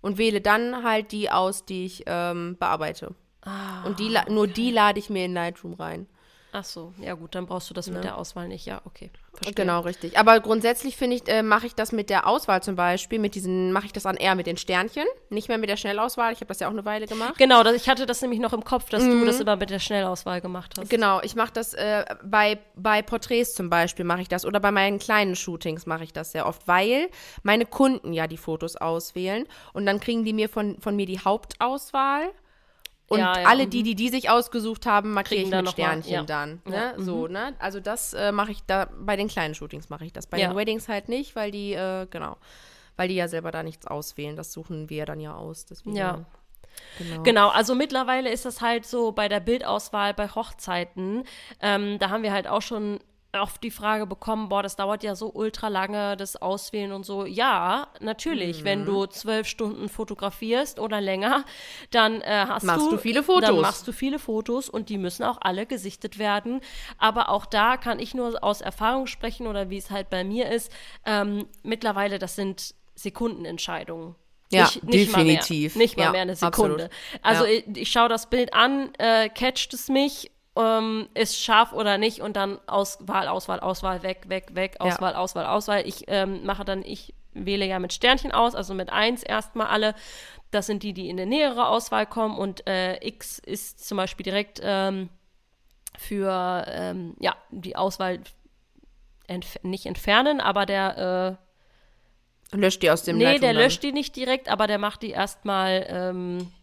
und wähle dann halt die aus, die ich ähm, bearbeite. Ah, Und die, la- nur die lade ich mir in Lightroom rein. ach so, ja gut, dann brauchst du das mit der Auswahl nicht. Ja, okay. Verstehe. Genau, richtig. Aber grundsätzlich finde ich, äh, mache ich das mit der Auswahl zum Beispiel, mit diesen, mache ich das dann eher mit den Sternchen, nicht mehr mit der Schnellauswahl. Ich habe das ja auch eine Weile gemacht. Genau, das, ich hatte das nämlich noch im Kopf, dass du das immer mit der Schnellauswahl gemacht hast. Genau, ich mache das äh, bei, bei Porträts zum Beispiel mache ich das oder bei meinen kleinen Shootings mache ich das sehr oft, weil meine Kunden ja die Fotos auswählen und dann kriegen die mir von, von mir die Hauptauswahl und Ja, ja, alle mhm. die, die die sich ausgesucht haben, markiere ich mit mal, Sternchen ja. dann. Ne? Ja, mhm. So, ne? Also das äh, mache ich da, bei den kleinen Shootings mache ich das. Bei den Weddings halt nicht, weil die, äh, genau, weil die ja selber da nichts auswählen. Das suchen wir dann ja aus. Deswegen, Ja. Genau. Genau, also mittlerweile ist das halt so bei der Bildauswahl bei Hochzeiten. Ähm, da haben wir halt auch schon oft die Frage bekommen, boah, das dauert ja so ultra lange, das Auswählen und so. Ja, natürlich, wenn Mhm. du zwölf Stunden fotografierst oder länger, dann äh, hast Machst du, du viele Fotos. Dann machst du viele Fotos und die müssen auch alle gesichtet werden. Aber auch da kann ich nur aus Erfahrung sprechen oder wie es halt bei mir ist. Ähm, mittlerweile, das sind Sekundenentscheidungen. Ja, nicht, nicht definitiv. Mal mehr, nicht mal Ja, mehr eine Sekunde. absolut. Also Ja. ich, ich schaue das Bild an, äh, catcht es mich, ähm, ist scharf oder nicht und dann Auswahl, Auswahl, Auswahl, weg, weg, weg, Auswahl, Auswahl, Auswahl. Ich ähm, mache dann, ich wähle ja mit Sternchen aus, also mit 1 erstmal alle. Das sind die, die in eine nähere Auswahl kommen und äh, X ist zum Beispiel direkt ähm, für ähm, ja, die Auswahl entf nicht entfernen, aber der äh, löscht die aus dem Nee, der löscht die nicht direkt, aber der macht die erstmal ähm, ja,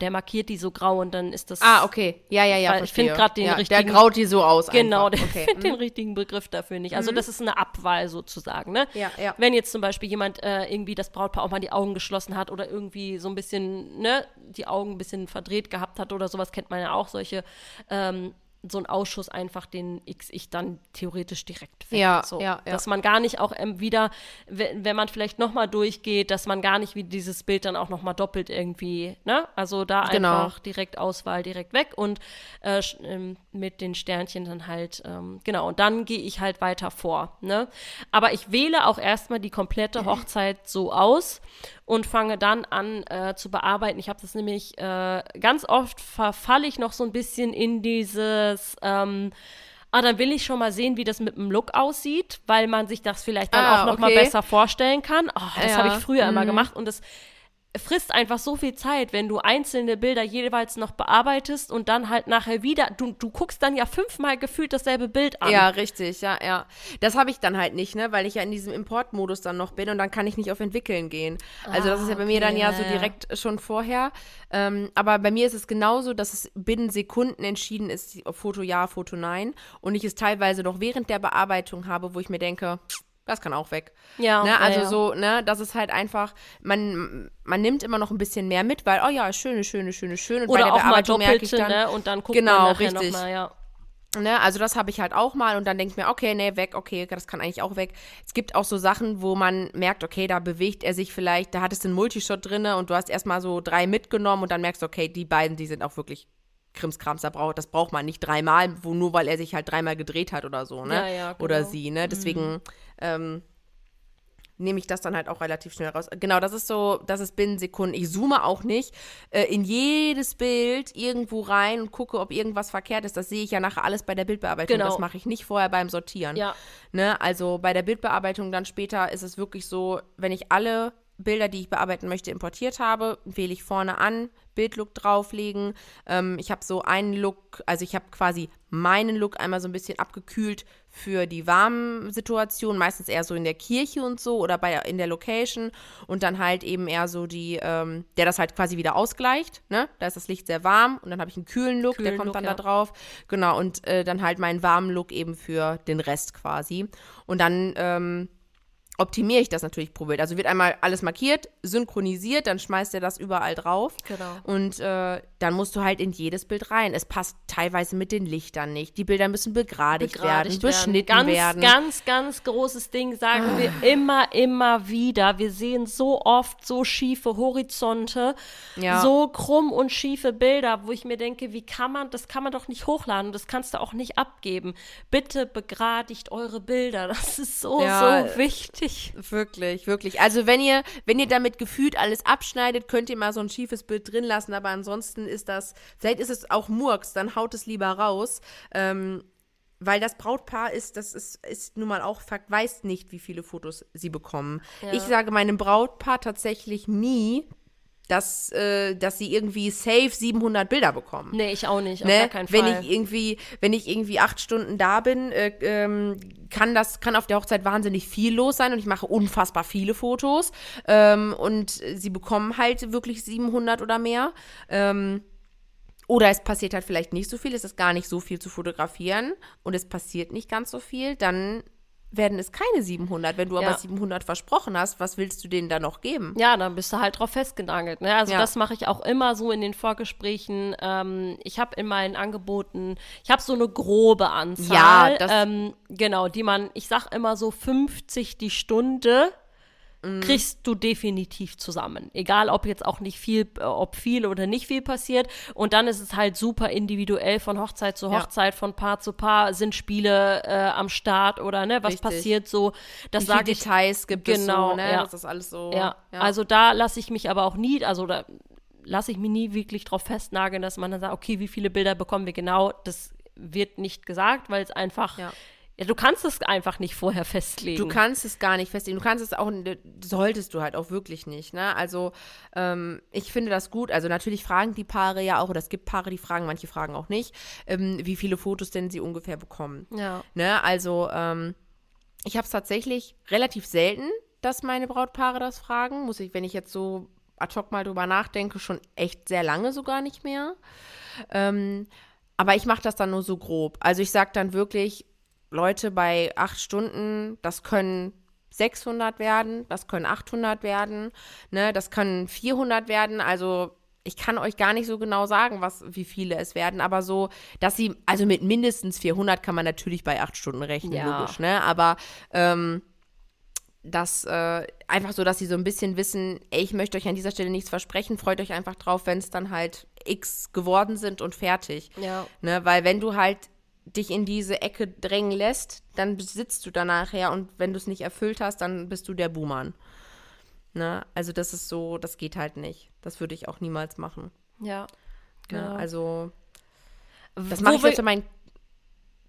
der markiert die so grau und dann ist das Ah, okay. Ja, ja, ja. Ich find verstehe. grad den ja, richtigen- Der graut die so aus. Genau, okay. findet den mhm. richtigen Begriff dafür nicht. Also das ist eine Abwahl sozusagen, ne? Ja, ja. Wenn jetzt zum Beispiel jemand äh, irgendwie das Brautpaar auch mal die Augen geschlossen hat oder irgendwie so ein bisschen, ne, die Augen ein bisschen verdreht gehabt hat oder sowas, kennt man ja auch solche, ähm, so ein Ausschuss einfach den X ich dann theoretisch direkt weg. Ja, so. ja, ja. Dass man gar nicht auch ähm, wieder, wenn, wenn man vielleicht nochmal durchgeht, dass man gar nicht wie dieses Bild dann auch nochmal doppelt irgendwie, ne? Also da Genau. einfach direkt Auswahl direkt weg und äh, ähm, mit den Sternchen dann halt, ähm, genau, und dann gehe ich halt weiter vor, ne? Aber ich wähle auch erstmal die komplette Hochzeit so aus und fange dann an äh, zu bearbeiten. Ich habe das nämlich äh, ganz oft verfalle ich noch so ein bisschen in dieses ähm, Ah, dann will ich schon mal sehen, wie das mit dem Look aussieht, weil man sich das vielleicht dann Ah, auch noch mal okay. besser vorstellen kann. Oh, das Ja, habe ich früher immer mhm. gemacht und das frisst einfach so viel Zeit, wenn du einzelne Bilder jeweils noch bearbeitest und dann halt nachher wieder, du, du guckst dann ja fünfmal gefühlt dasselbe Bild an. Ja, richtig, ja, ja. Das habe ich dann halt nicht, ne, weil ich ja in diesem Importmodus dann noch bin und dann kann ich nicht auf Entwickeln gehen. Also das ist ja bei mir okay, dann ja so ja. direkt schon vorher. Ähm, aber bei mir ist es genauso, dass es binnen Sekunden entschieden ist, ob Foto ja, Foto nein. Und ich es teilweise noch während der Bearbeitung habe, wo ich mir denke, das kann auch weg. Ja, ne, also ja. so, ne, das ist halt einfach, man, man nimmt immer noch ein bisschen mehr mit, weil, oh ja, schöne, schöne, schöne, schön. Und bei Oder der auch mal Bearbeitung merke ich doppelte, dann, ne? Und dann guckt Genau, man nachher richtig. noch mal, ja. Ne, also das habe ich halt auch mal und dann denke ich mir, okay, nee, weg, okay, das kann eigentlich auch weg. Es gibt auch so Sachen, wo man merkt, okay, da bewegt er sich vielleicht, da hattest du einen Multishot drinne und du hast erstmal so drei mitgenommen und dann merkst du, okay, die beiden, die sind auch wirklich Krimskrams, da braucht, das braucht man nicht dreimal, wo, nur weil er sich halt dreimal gedreht hat oder so, ne? Ja, ja, Oder genau. sie, ne? Deswegen ähm, nehme ich das dann halt auch relativ schnell raus. Genau, das ist so, das ist binnen Sekunden. Ich zoome auch nicht äh, in jedes Bild irgendwo rein und gucke, ob irgendwas verkehrt ist. Das sehe ich ja nachher alles bei der Bildbearbeitung. Genau. Das mache ich nicht vorher beim Sortieren. Ja. Ne? Also bei der Bildbearbeitung dann später ist es wirklich so, wenn ich alle Bilder, die ich bearbeiten möchte, importiert habe, wähle ich vorne an, Bildlook drauflegen. Ähm, ich habe so einen Look, also ich habe quasi meinen Look einmal so ein bisschen abgekühlt für die warmen Situationen, meistens eher so in der Kirche und so oder bei in der Location und dann halt eben eher so die, ähm, der das halt quasi wieder ausgleicht. Ne? Da ist das Licht sehr warm und dann habe ich einen kühlen Look, der Kühlen kommt Look, dann ja. da drauf. Genau, und äh, dann halt meinen warmen Look eben für den Rest quasi. Und dann ähm, optimiere ich das natürlich pro Bild. Also wird einmal alles markiert, synchronisiert, dann schmeißt er das überall drauf. Genau. Und äh, dann musst du halt in jedes Bild rein. Es passt teilweise mit den Lichtern nicht. Die Bilder müssen begradigt, begradigt werden, beschnitten ganz, werden. Ganz, ganz großes Ding, sagen wir immer, immer wieder. Wir sehen so oft so schiefe Horizonte, Ja. so krumm und schiefe Bilder, wo ich mir denke, wie kann man, das kann man doch nicht hochladen, das kannst du auch nicht abgeben. Bitte begradigt eure Bilder, das ist so, Ja. so wichtig. Wirklich, wirklich. Also wenn ihr, wenn ihr damit gefühlt alles abschneidet, könnt ihr mal so ein schiefes Bild drin lassen, aber ansonsten ist das, vielleicht ist es auch Murks, dann haut es lieber raus. Ähm, weil das Brautpaar ist, das ist, ist nun mal auch Fakt, weiß nicht, wie viele Fotos sie bekommen. Ja. Ich sage meinem Brautpaar tatsächlich nie, dass, äh, dass sie irgendwie safe 700 Bilder bekommen. Nee, ich auch nicht, auf Ne? gar keinen Wenn Fall. ich irgendwie, wenn ich irgendwie acht Stunden da bin, äh, ähm, kann das, kann auf der Hochzeit wahnsinnig viel los sein und ich mache unfassbar viele Fotos ähm, und sie bekommen halt wirklich 700 oder mehr. Ähm, oder es passiert halt vielleicht nicht so viel, es ist gar nicht so viel zu fotografieren und es passiert nicht ganz so viel, dann werden es keine 700. Wenn du Ja. aber 700 versprochen hast, was willst du denen da noch geben? Ja, dann bist du halt drauf festgenagelt. Ne? Also Ja. das mache ich auch immer so in den Vorgesprächen. Ähm, ich habe in meinen Angeboten, ich habe so eine grobe Anzahl. Ja, das- ähm, genau, die man, ich sag immer so 50 die Stunde Mhm. kriegst du definitiv zusammen. Egal, ob jetzt auch nicht viel, äh, ob viel oder nicht viel passiert. Und dann ist es halt super individuell von Hochzeit zu Ja. Hochzeit, von Paar zu Paar. Sind Spiele äh, am Start oder ne, was Richtig. passiert so? Das Wie viele ich Details gibt es Genau, so, ne? ja. Das ist alles so. ja, also da lasse ich mich aber auch nie, also da lasse ich mich nie wirklich drauf festnageln, dass man dann sagt, okay, wie viele Bilder bekommen wir genau? Das wird nicht gesagt, weil es einfach Ja. Ja, du kannst es einfach nicht vorher festlegen. Du kannst es gar nicht festlegen. Du kannst es auch, solltest du halt auch wirklich nicht. Ne? Also ähm, ich finde das gut. Also natürlich fragen die Paare ja auch, oder es gibt Paare, die fragen, manche fragen auch nicht, ähm, wie viele Fotos denn sie ungefähr bekommen. Ja. Ne? Also ähm, ich habe es tatsächlich relativ selten, dass meine Brautpaare das fragen. Muss ich, wenn ich jetzt so ad hoc mal drüber nachdenke, schon echt sehr lange sogar nicht mehr. Ähm, aber ich mache das dann nur so grob. Also ich sage dann wirklich, Leute bei acht Stunden, das können 600 werden, das können 800 werden, ne, das können 400 werden. Also ich kann euch gar nicht so genau sagen, was, wie viele es werden, aber so, dass sie, also mit mindestens 400 kann man natürlich bei acht Stunden rechnen, ja. logisch, ne? Aber ähm, das äh, einfach so, dass sie so ein bisschen wissen, ey, ich möchte euch an dieser Stelle nichts versprechen, freut euch einfach drauf, wenn es dann halt X geworden sind und fertig. Ja. Ne? Weil wenn du halt dich in diese Ecke drängen lässt, dann besitzt du da nachher und wenn du es nicht erfüllt hast, dann bist du der Buhmann. Ne? Also das ist so, das geht halt nicht. Das würde ich auch niemals machen. Ja. Ne? Ja. Also das mache ich selbst bei meinen,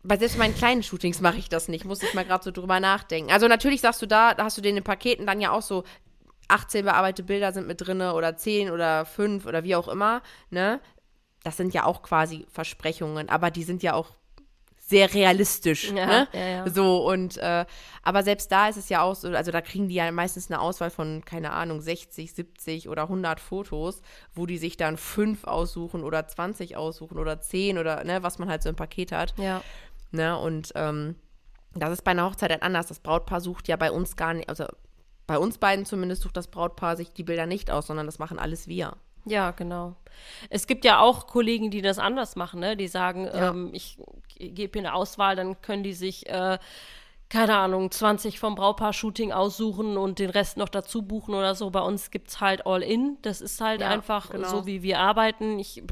bei selbst meinen kleinen Shootings mache ich das nicht, muss ich mal gerade so drüber nachdenken. Also natürlich sagst du da, da hast du den in Paketen dann ja auch so 18 bearbeitete Bilder sind mit drin oder 10 oder 5 oder wie auch immer, ne? Das sind ja auch quasi Versprechungen, aber die sind ja auch sehr realistisch. Ja, ne? ja, ja. So, und äh, aber selbst da ist es ja auch so, also da kriegen die ja meistens eine Auswahl von, keine Ahnung, 60, 70 oder 100 Fotos, wo die sich dann fünf aussuchen oder 20 aussuchen oder 10 oder, ne, was man halt so im Paket hat. Ja. Ne, und ähm, das ist bei einer Hochzeit halt anders. Das Brautpaar sucht ja bei uns gar nicht, also bei uns beiden zumindest sucht das Brautpaar sich die Bilder nicht aus, sondern das machen alles wir. Ja, genau. Es gibt ja auch Kollegen, die das anders machen, ne? Die sagen, ja. ähm, ich gebe hier eine Auswahl, dann können die sich, äh, keine Ahnung, 20 vom Braupaar-Shooting aussuchen und den Rest noch dazu buchen oder so. Bei uns gibt es halt All-In. Das ist halt ja, einfach genau. so, wie wir arbeiten. Ich,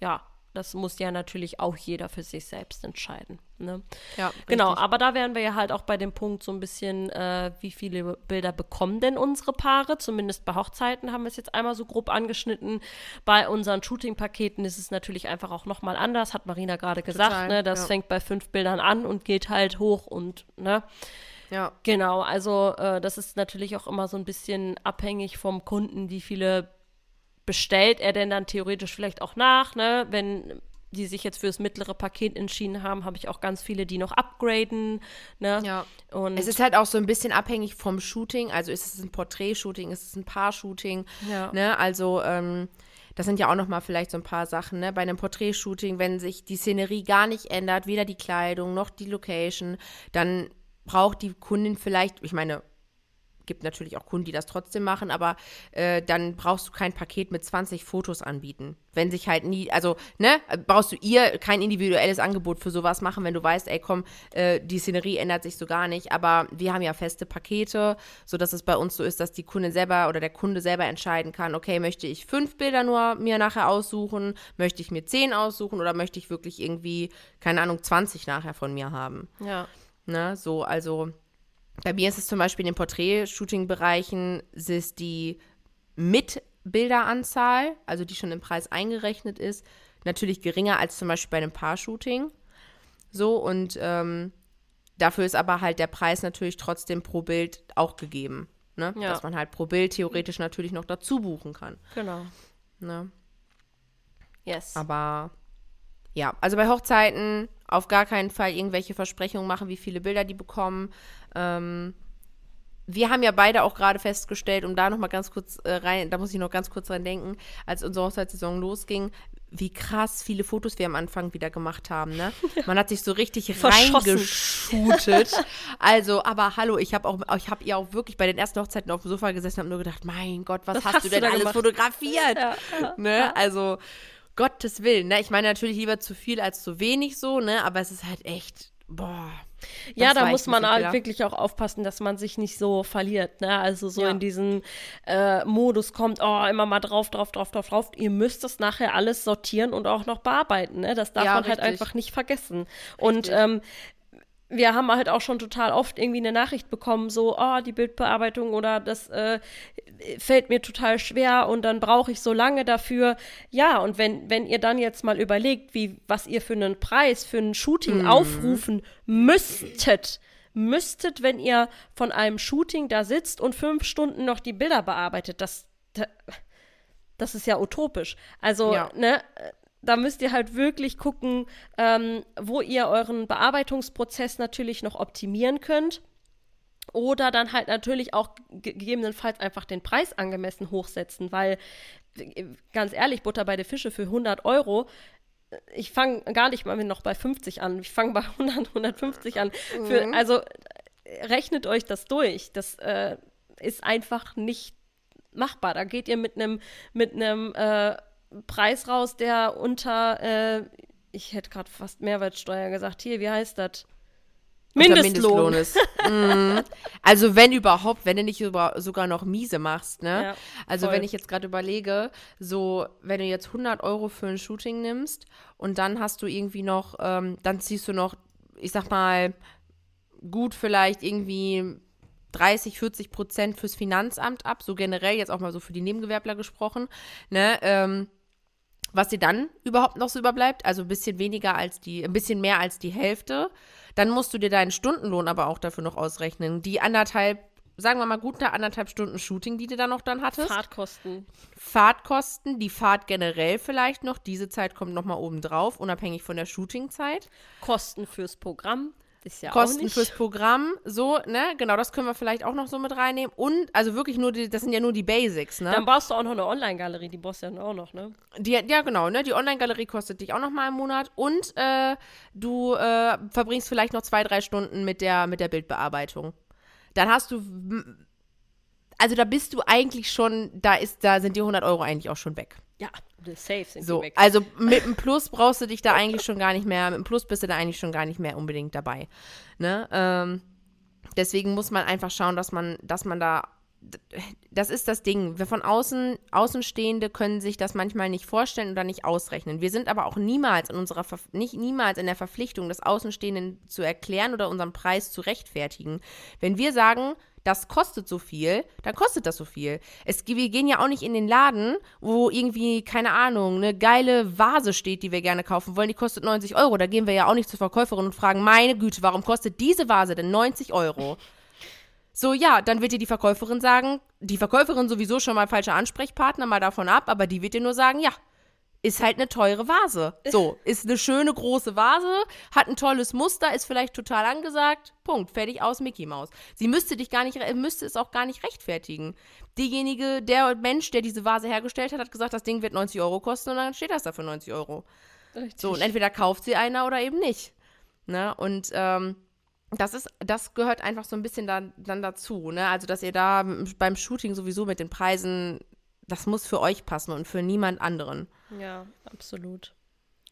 ja, das muss ja natürlich auch jeder für sich selbst entscheiden. Ne? Ja, genau. Aber da wären wir ja halt auch bei dem Punkt so ein bisschen, äh, wie viele Bilder bekommen denn unsere Paare? Zumindest bei Hochzeiten haben wir es jetzt einmal so grob angeschnitten. Bei unseren Shooting-Paketen ist es natürlich einfach auch nochmal anders, hat Marina gerade gesagt. Total, ne? Das ja. fängt bei fünf Bildern an und geht halt hoch und, ne? Ja. Genau, also äh, das ist natürlich auch immer so ein bisschen abhängig vom Kunden, wie viele bestellt er denn dann theoretisch vielleicht auch nach, ne? Wenn die sich jetzt für das mittlere Paket entschieden haben, habe ich auch ganz viele, die noch upgraden. Ne? Ja. Und es ist halt auch so ein bisschen abhängig vom Shooting. Also ist es ein Porträt-Shooting, ist es ein Paar-Shooting? Ja. Ne? Also ähm, das sind ja auch noch mal vielleicht so ein paar Sachen. Ne? Bei einem Porträt-Shooting, wenn sich die Szenerie gar nicht ändert, weder die Kleidung noch die Location, dann braucht die Kundin vielleicht, ich meine, gibt natürlich auch Kunden, die das trotzdem machen, aber äh, dann brauchst du kein Paket mit 20 Fotos anbieten. Wenn sich halt nie, also, ne, brauchst du ihr kein individuelles Angebot für sowas machen, wenn du weißt, ey, komm, äh, die Szenerie ändert sich so gar nicht. Aber wir haben ja feste Pakete, sodass es bei uns so ist, dass die Kundin selber oder der Kunde selber entscheiden kann, okay, möchte ich fünf Bilder nur mir nachher aussuchen, möchte ich mir zehn aussuchen oder möchte ich wirklich irgendwie, keine Ahnung, 20 nachher von mir haben. Ja. Ne, so, also bei mir ist es zum Beispiel in den Porträt-Shooting-Bereichen, ist die Mitbilderanzahl, also die schon im Preis eingerechnet ist, natürlich geringer als zum Beispiel bei einem Paar-Shooting. So, und ähm, dafür ist aber halt der Preis natürlich trotzdem pro Bild auch gegeben. Ne? Ja. Dass man halt pro Bild theoretisch natürlich noch dazu buchen kann. Genau. Ne? Yes. Aber ja, also bei Hochzeiten auf gar keinen Fall irgendwelche Versprechungen machen, wie viele Bilder die bekommen. Ähm, wir haben ja beide auch gerade festgestellt, um da noch mal ganz kurz äh, rein, da muss ich noch ganz kurz dran denken, als unsere Hochzeitssaison losging, wie krass viele Fotos wir am Anfang wieder gemacht haben, ne? Man hat sich so richtig reingeschootet. also, aber hallo, ich habe auch, ich habe ihr auch wirklich bei den ersten Hochzeiten auf dem Sofa gesessen und nur gedacht, mein Gott, was, hast, hast, du denn alles gemacht? fotografiert? Ja, ja, ne? Ja. Also, Gottes Willen, ne? Ich meine natürlich lieber zu viel als zu wenig so, ne? Aber es ist halt echt, boah. Ja, da muss man halt wirklich auch aufpassen, dass man sich nicht so verliert, ne? Also so ja. in diesen äh, Modus kommt, oh, immer mal drauf, drauf, drauf, drauf, drauf. Ihr müsst das nachher alles sortieren und auch noch bearbeiten, ne? Das darf ja, man halt richtig. halt einfach nicht vergessen. Richtig. Und ähm, wir haben halt auch schon total oft irgendwie eine Nachricht bekommen, so, oh, die Bildbearbeitung oder das äh, fällt mir total schwer und dann brauche ich so lange dafür. Ja, und wenn, wenn ihr dann jetzt mal überlegt, wie, was ihr für einen Preis für ein Shooting mhm. aufrufen müsstet, müsstet, wenn ihr von einem Shooting da sitzt und fünf Stunden noch die Bilder bearbeitet, das, das ist ja utopisch. Also, ja. ne, da müsst ihr halt wirklich gucken, ähm, wo ihr euren Bearbeitungsprozess natürlich noch optimieren könnt. Oder dann halt natürlich auch gegebenenfalls einfach den Preis angemessen hochsetzen, weil ganz ehrlich, Butter bei der Fische für 100 Euro, ich fange gar nicht mal noch bei 50 an, ich fange bei 100, 150 an. Für, mhm. also rechnet euch das durch. Das äh, ist einfach nicht machbar. Da geht ihr mit einem mit einem äh, Preis raus, der unter, äh, ich hätte gerade fast Mehrwertsteuer gesagt, hier, wie heißt das? Mindestlohn. ist. mm. Also wenn überhaupt, wenn du nicht über, sogar noch miese machst, ne? Ja, also wenn ich jetzt gerade überlege, so wenn du jetzt 100 Euro für ein Shooting nimmst und dann hast du irgendwie noch, ähm, dann ziehst du noch, ich sag mal, gut vielleicht irgendwie 30, 40 Prozent fürs Finanzamt ab, so generell jetzt auch mal so für die Nebengewerbler gesprochen, ne? Ähm, was dir dann überhaupt noch so überbleibt, also ein bisschen weniger als die, ein bisschen mehr als die Hälfte, dann musst du dir deinen Stundenlohn aber auch dafür noch ausrechnen. Die anderthalb, sagen wir mal gute anderthalb Stunden Shooting, die du dann noch dann hattest. Fahrtkosten. Fahrtkosten, die Fahrt generell vielleicht noch, diese Zeit kommt nochmal oben drauf, unabhängig von der Shootingzeit. Kosten fürs Programm. Ja Kosten fürs Programm, so, ne, genau, das können wir vielleicht auch noch so mit reinnehmen. Und, also wirklich nur, die, das sind ja nur die Basics, ne. Dann brauchst du auch noch eine Online-Galerie, die brauchst du ja auch noch, ne. Die, ja, genau, ne, die Online-Galerie kostet dich auch noch mal im Monat. Und äh, du äh, verbringst vielleicht noch zwei, drei Stunden mit der, mit der Bildbearbeitung. Dann hast du, also da bist du eigentlich schon, da ist, da sind die 100 Euro eigentlich auch schon weg. Ja, safe sind so, weg. Also mit dem Plus brauchst du dich da eigentlich schon gar nicht mehr, mit dem Plus bist du da eigentlich schon gar nicht mehr unbedingt dabei. Ne? Ähm, deswegen muss man einfach schauen, dass man, dass man da das ist das Ding. Wir von außen, Außenstehende können sich das manchmal nicht vorstellen oder nicht ausrechnen. Wir sind aber auch niemals in unserer, nicht niemals in der Verpflichtung, das Außenstehenden zu erklären oder unseren Preis zu rechtfertigen. Wenn wir sagen, das kostet so viel, dann kostet das so viel. Es, wir gehen ja auch nicht in den Laden, wo irgendwie, keine Ahnung, eine geile Vase steht, die wir gerne kaufen wollen, die kostet 90 Euro. Da gehen wir ja auch nicht zur Verkäuferin und fragen, meine Güte, warum kostet diese Vase denn 90 Euro? So, ja, dann wird dir die Verkäuferin sagen, die Verkäuferin sowieso schon mal falscher Ansprechpartner, mal davon ab, aber die wird dir nur sagen, ja, ist halt eine teure Vase. So, ist eine schöne große Vase, hat ein tolles Muster, ist vielleicht total angesagt. Punkt, fertig aus Mickey Mouse. Sie müsste dich gar nicht, müsste es auch gar nicht rechtfertigen. Diejenige, der Mensch, der diese Vase hergestellt hat, hat gesagt, das Ding wird 90 Euro kosten und dann steht das da für 90 Euro. Richtig. So, und entweder kauft sie einer oder eben nicht. Ne? Und ähm, das ist, das gehört einfach so ein bisschen da, dann dazu, ne? Also, dass ihr da beim Shooting sowieso mit den Preisen, das muss für euch passen und für niemand anderen. Ja, absolut.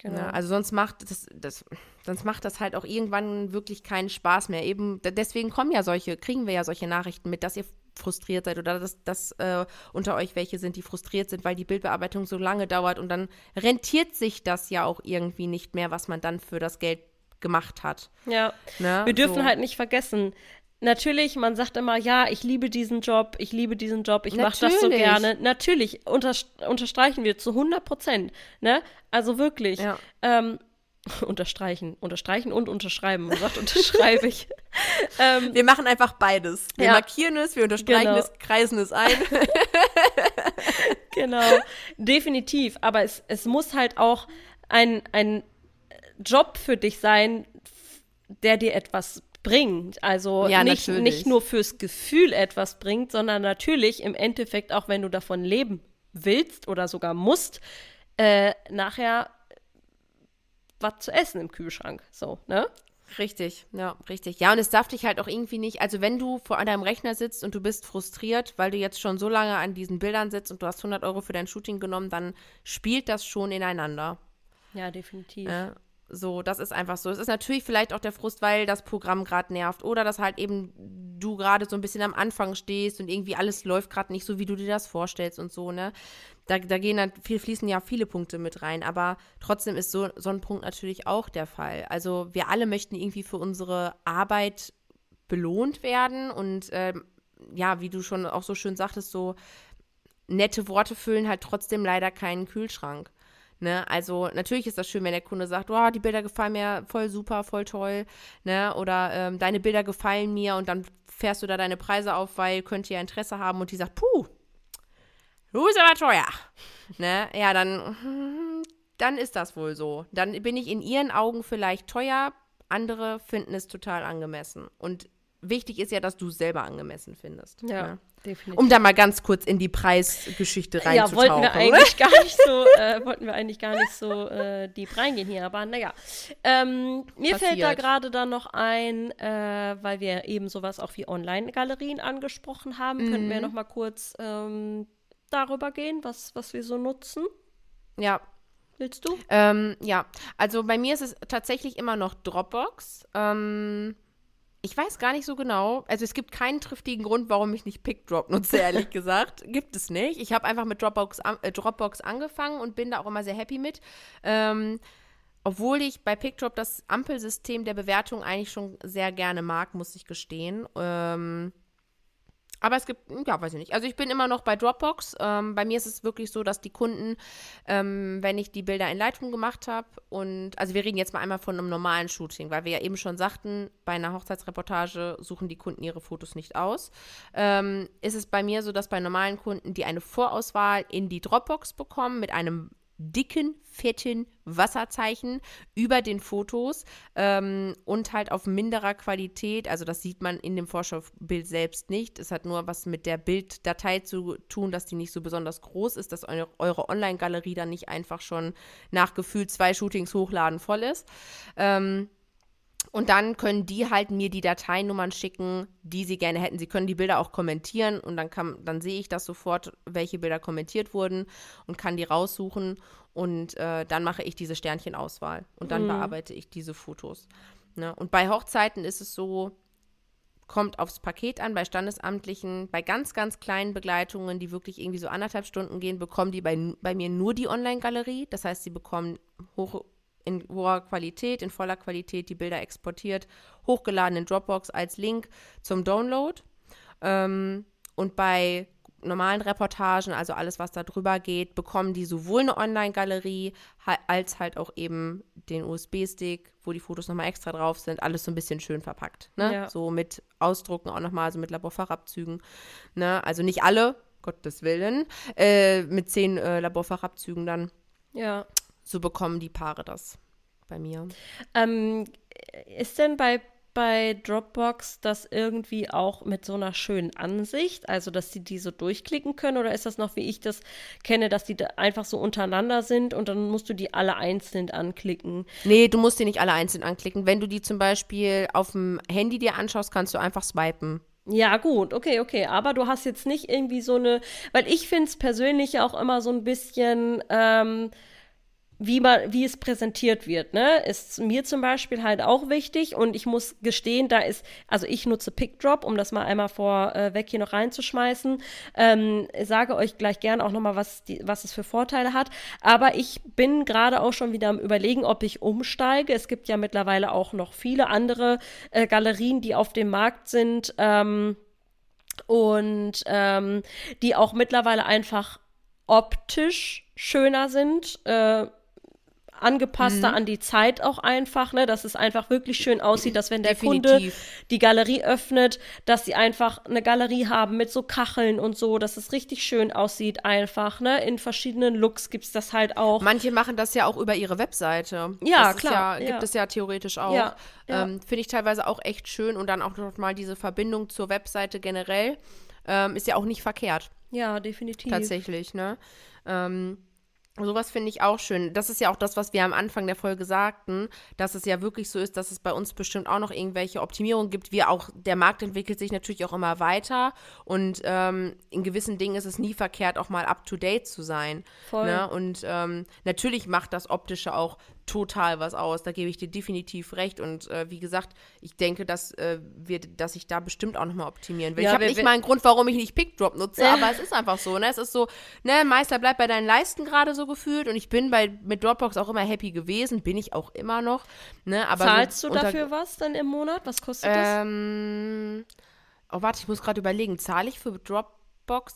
Genau. Ja, also sonst macht das, das, sonst macht das halt auch irgendwann wirklich keinen Spaß mehr. Eben deswegen kommen ja solche, kriegen wir ja solche Nachrichten mit, dass ihr frustriert seid oder dass, dass äh, unter euch welche sind, die frustriert sind, weil die Bildbearbeitung so lange dauert und dann rentiert sich das ja auch irgendwie nicht mehr, was man dann für das Geld gemacht hat. Ja. Ne? Wir dürfen so. halt nicht vergessen, Natürlich, man sagt immer, ja, ich liebe diesen Job, ich liebe diesen Job, ich mache das so gerne. Natürlich, unter, unterstreichen wir zu 100 Prozent. Ne? Also wirklich. Ja. Ähm, unterstreichen, unterstreichen und unterschreiben. Man sagt, unterschreibe ich. ähm, wir machen einfach beides. Wir ja. markieren es, wir unterstreichen genau. es, kreisen es ein. genau, definitiv. Aber es, es muss halt auch ein, ein Job für dich sein, der dir etwas bringt. Also ja, nicht, nicht nur fürs Gefühl etwas bringt, sondern natürlich im Endeffekt auch, wenn du davon leben willst oder sogar musst, äh, nachher was zu essen im Kühlschrank. So, ne? Richtig, ja, richtig. Ja, und es darf dich halt auch irgendwie nicht, also wenn du vor deinem Rechner sitzt und du bist frustriert, weil du jetzt schon so lange an diesen Bildern sitzt und du hast 100 Euro für dein Shooting genommen, dann spielt das schon ineinander. Ja, definitiv. Ja, So, das ist einfach so. Es ist natürlich vielleicht auch der Frust, weil das Programm gerade nervt oder dass halt eben du gerade so ein bisschen am Anfang stehst und irgendwie alles läuft gerade nicht so, wie du dir das vorstellst und so, ne? Da, da gehen dann viel, fließen ja viele Punkte mit rein, aber trotzdem ist so, so ein Punkt natürlich auch der Fall. Also wir alle möchten irgendwie für unsere Arbeit belohnt werden und ähm, ja, wie du schon auch so schön sagtest, so nette Worte füllen halt trotzdem leider keinen Kühlschrank. Ne? Also natürlich ist das schön, wenn der Kunde sagt, oh, die Bilder gefallen mir voll super, voll toll, ne? Oder ähm, deine Bilder gefallen mir und dann fährst du da deine Preise auf, weil könnt ihr Interesse haben und die sagt, puh, du bist aber teuer. ne? Ja, dann, dann ist das wohl so. Dann bin ich in ihren Augen vielleicht teuer, andere finden es total angemessen. Und wichtig ist ja, dass du es selber angemessen findest. Ja. Ne? Definitiv. Um da mal ganz kurz in die Preisgeschichte ja, reinzutauchen. wollten wir eigentlich gar nicht so, äh, wollten wir eigentlich gar nicht so äh, deep reingehen hier, aber naja. Ähm, mir Passiert. fällt da gerade dann noch ein, äh, weil wir eben sowas auch wie Online-Galerien angesprochen haben, könnten wir Mhm. noch mal kurz ähm, darüber gehen, was, was wir so nutzen. Ja, Willst du? ähm, ja. Also bei mir ist es tatsächlich immer noch Dropbox. Ähm, ich weiß gar nicht so genau. Also es gibt keinen triftigen Grund, warum ich nicht PickDrop nutze, ehrlich gesagt. Gibt es nicht. Ich habe einfach mit Dropbox, an, äh, Dropbox angefangen und bin da auch immer sehr happy mit. Ähm, obwohl ich bei PickDrop das Ampelsystem der Bewertung eigentlich schon sehr gerne mag, muss ich gestehen. Ähm, aber es gibt, ja, weiß ich nicht. Also ich bin immer noch bei Dropbox. Ähm, bei mir ist es wirklich so, dass die Kunden, ähm, wenn ich die Bilder in Lightroom gemacht habe und, also wir reden jetzt mal einmal von einem normalen Shooting, weil wir ja eben schon sagten, bei einer Hochzeitsreportage suchen die Kunden ihre Fotos nicht aus. Ähm, ist es bei mir so, dass bei normalen Kunden die eine Vorauswahl in die Dropbox bekommen mit einem dicken, fetten Wasserzeichen über den Fotos ähm, und halt auf minderer Qualität. Also das sieht man in dem Vorschaubild selbst nicht. Es hat nur was mit der Bilddatei zu tun, dass die nicht so besonders groß ist, dass eure, eure Online-Galerie dann nicht einfach schon nach gefühlt zwei Shootings hochladen voll ist. Ähm, und dann können die halt mir die Dateinummern schicken, die sie gerne hätten. Sie können die Bilder auch kommentieren und dann, kann, dann sehe ich das sofort, welche Bilder kommentiert wurden und kann die raussuchen. Und äh, dann mache ich diese Sternchenauswahl und dann Mhm. bearbeite ich diese Fotos. Ne? Und bei Hochzeiten ist es so, kommt aufs Paket an, bei Standesamtlichen, bei ganz, ganz kleinen Begleitungen, die wirklich irgendwie so anderthalb Stunden gehen, bekommen die bei, bei mir nur die Online-Galerie. Das heißt, sie bekommen hoch, in hoher Qualität, in voller Qualität die Bilder exportiert, hochgeladen in Dropbox als Link zum Download. Ähm, und bei normalen Reportagen, also alles, was da drüber geht, bekommen die sowohl eine Online-Galerie als halt auch eben den USB-Stick, wo die Fotos nochmal extra drauf sind, alles so ein bisschen schön verpackt. Ne? Ja. So mit Ausdrucken auch nochmal, so mit Laborfachabzügen. Ne? Also nicht alle, Gottes Willen, äh, mit zehn äh, Laborfachabzügen dann. Ja. So bekommen die Paare das bei mir. Ähm, ist denn bei, bei Dropbox das irgendwie auch mit so einer schönen Ansicht, also dass sie die so durchklicken können, oder ist das noch, wie ich das kenne, dass die da einfach so untereinander sind und dann musst du die alle einzeln anklicken? Nee, du musst die nicht alle einzeln anklicken. Wenn du die zum Beispiel auf dem Handy dir anschaust, kannst du einfach swipen. Ja, gut, okay, okay. Aber du hast jetzt nicht irgendwie so eine, weil ich finde es persönlich auch immer so ein bisschen, ähm, wie man, wie es präsentiert wird, ne, ist mir zum Beispiel halt auch wichtig und ich muss gestehen, da ist, also ich nutze PickDrop, um das mal einmal vorweg hier noch reinzuschmeißen, ähm, sage euch gleich gern auch nochmal, was, die, was es für Vorteile hat, aber ich bin gerade auch schon wieder am überlegen, ob ich umsteige. Es gibt ja mittlerweile auch noch viele andere äh, Galerien, die auf dem Markt sind, ähm, und ähm, die auch mittlerweile einfach optisch schöner sind, äh, angepasster an die Zeit auch einfach, ne, dass es einfach wirklich schön aussieht, dass wenn der Kunde Definitiv. die Galerie öffnet, dass sie einfach eine Galerie haben mit so Kacheln und so, dass es richtig schön aussieht einfach, ne, in verschiedenen Looks gibt's das halt auch. Manche machen das ja auch über ihre Webseite. Ja, das klar, Ja, ja. gibt es ja theoretisch auch. Ja, ja. Ähm, Finde ich teilweise auch echt schön und dann auch noch mal diese Verbindung zur Webseite generell ähm, ist ja auch nicht verkehrt. ja, definitiv. Tatsächlich, ne? Ähm, sowas finde ich auch schön. Das ist ja auch das, was wir am Anfang der Folge sagten, dass es ja wirklich so ist, dass es bei uns bestimmt auch noch irgendwelche Optimierungen gibt. Wir auch, der Markt entwickelt sich natürlich auch immer weiter und ähm, in gewissen Dingen ist es nie verkehrt, auch mal up to date zu sein. Voll. Ne? Und ähm, natürlich macht das Optische auch total was aus. Da gebe ich dir definitiv recht. Und äh, wie gesagt, ich denke, dass, äh, wir, dass ich da bestimmt auch nochmal optimieren will. Ja, ich habe nicht mal einen Grund, warum ich nicht Pickdrop nutze, aber es ist einfach so. Ne? Es ist so, ne, Meister bleibt bei deinen Leisten gerade so gefühlt. Und ich bin bei, mit Dropbox auch immer happy gewesen. Bin ich auch immer noch. Ne? Aber Zahlst so du dafür was dann im Monat? Was kostet das? Ähm, oh, warte, ich muss gerade überlegen. Zahle ich für Dropbox?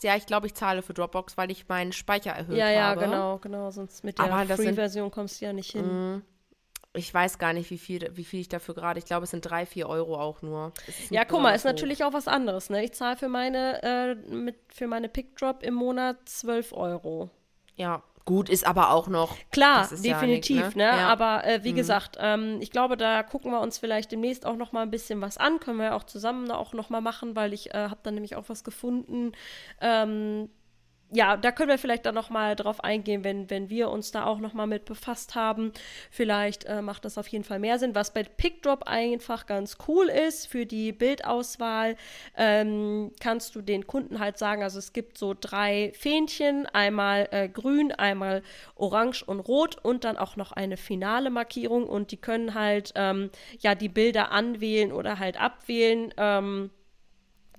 Ja, ich glaube, ich zahle für Dropbox, weil ich meinen Speicher erhöht Ja, ja, habe. genau, genau. Sonst mit der Free-Version kommst du ja nicht hin. Ich weiß gar nicht, wie viel, wie viel ich dafür gerade. Ich glaube, es sind drei, vier Euro auch nur. Ja, guck mal, ist natürlich auch was anderes, ne? Ich zahle für meine, äh, mit, für meine Pickdrop im Monat 12 Euro. Ja, gut, ist aber auch noch. Klar, ist ja definitiv, nix, ne? Ja. Aber äh, wie gesagt, ähm, ich glaube, da gucken wir uns vielleicht demnächst auch noch mal ein bisschen was an. Können wir ja auch zusammen auch noch mal machen, weil ich äh, habe dann nämlich auch was gefunden. Ähm, ja, da können wir vielleicht dann noch mal drauf eingehen, wenn, wenn wir uns da auch noch mal mit befasst haben. Vielleicht äh, macht das auf jeden Fall mehr Sinn. Was bei PickDrop einfach ganz cool ist für die Bildauswahl, ähm, kannst du den Kunden halt sagen, also es gibt so drei Fähnchen, einmal äh, grün, einmal orange und rot und dann auch noch eine finale Markierung und die können halt ähm, ja die Bilder anwählen oder halt abwählen. Ähm,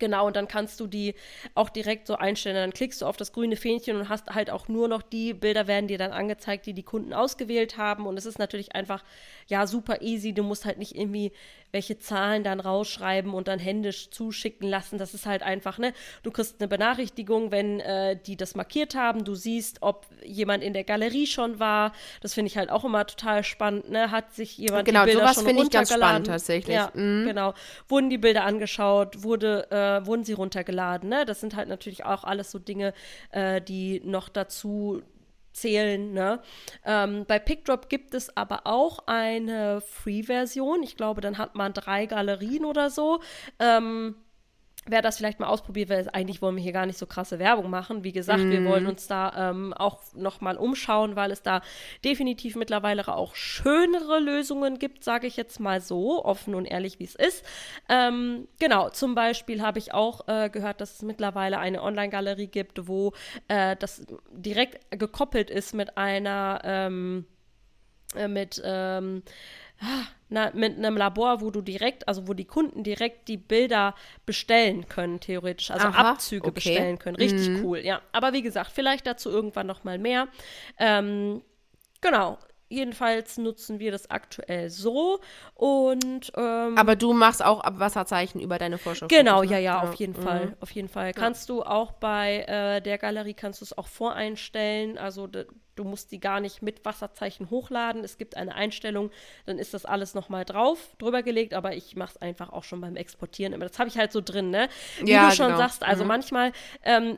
Genau, und dann kannst du die auch direkt so einstellen. Dann klickst du auf das grüne Fähnchen und hast halt auch nur noch die Bilder werden dir dann angezeigt, die die Kunden ausgewählt haben. Und es ist natürlich einfach, ja, super easy. Du musst halt nicht irgendwie welche Zahlen dann rausschreiben und dann händisch zuschicken lassen. Das ist halt einfach, ne? Du kriegst eine Benachrichtigung, wenn äh, die das markiert haben. Du siehst, ob jemand in der Galerie schon war. Das finde ich halt auch immer total spannend, ne? Hat sich jemand Genau, die Bilder sowas schon finde ich ganz runtergeladen? spannend tatsächlich. Ja, Mhm. genau. Wurden die Bilder angeschaut, wurde, äh, wurden sie runtergeladen, ne? Das sind halt natürlich auch alles so Dinge, äh, die noch dazu zählen, ne? Ähm, bei PickDrop gibt es aber auch eine Free-Version. Ich glaube, dann hat man drei Galerien oder so. Ähm, Wer das vielleicht mal ausprobiert, weil eigentlich wollen wir hier gar nicht so krasse Werbung machen. Wie gesagt, wir wollen uns da ähm, auch nochmal umschauen, weil es da definitiv mittlerweile auch schönere Lösungen gibt, sage ich jetzt mal so, offen und ehrlich, wie es ist. Ähm, genau, zum Beispiel habe ich auch äh, gehört, dass es mittlerweile eine Online-Galerie gibt, wo äh, das direkt gekoppelt ist mit einer, ähm, äh, mit, ähm, na, mit einem Labor, wo du direkt, also wo die Kunden direkt die Bilder bestellen können, theoretisch, also Aha, Abzüge okay. bestellen können. Richtig cool, ja. Aber wie gesagt, vielleicht dazu irgendwann noch mal mehr. Ähm, genau. Jedenfalls nutzen wir das aktuell so und ähm, Aber du machst auch Abwasserzeichen über deine Vorschau. Genau, ja, ja, auf jeden Mhm. Fall, auf jeden Fall. Kannst du auch bei äh, der Galerie kannst du es auch voreinstellen, also du musst die gar nicht mit Wasserzeichen hochladen. Es gibt eine Einstellung, dann ist das alles noch mal drauf, drüber gelegt, aber ich mache es einfach auch schon beim Exportieren. Aber das habe ich halt so drin, ne? Wie Ja, du schon genau. sagst, also manchmal ähm,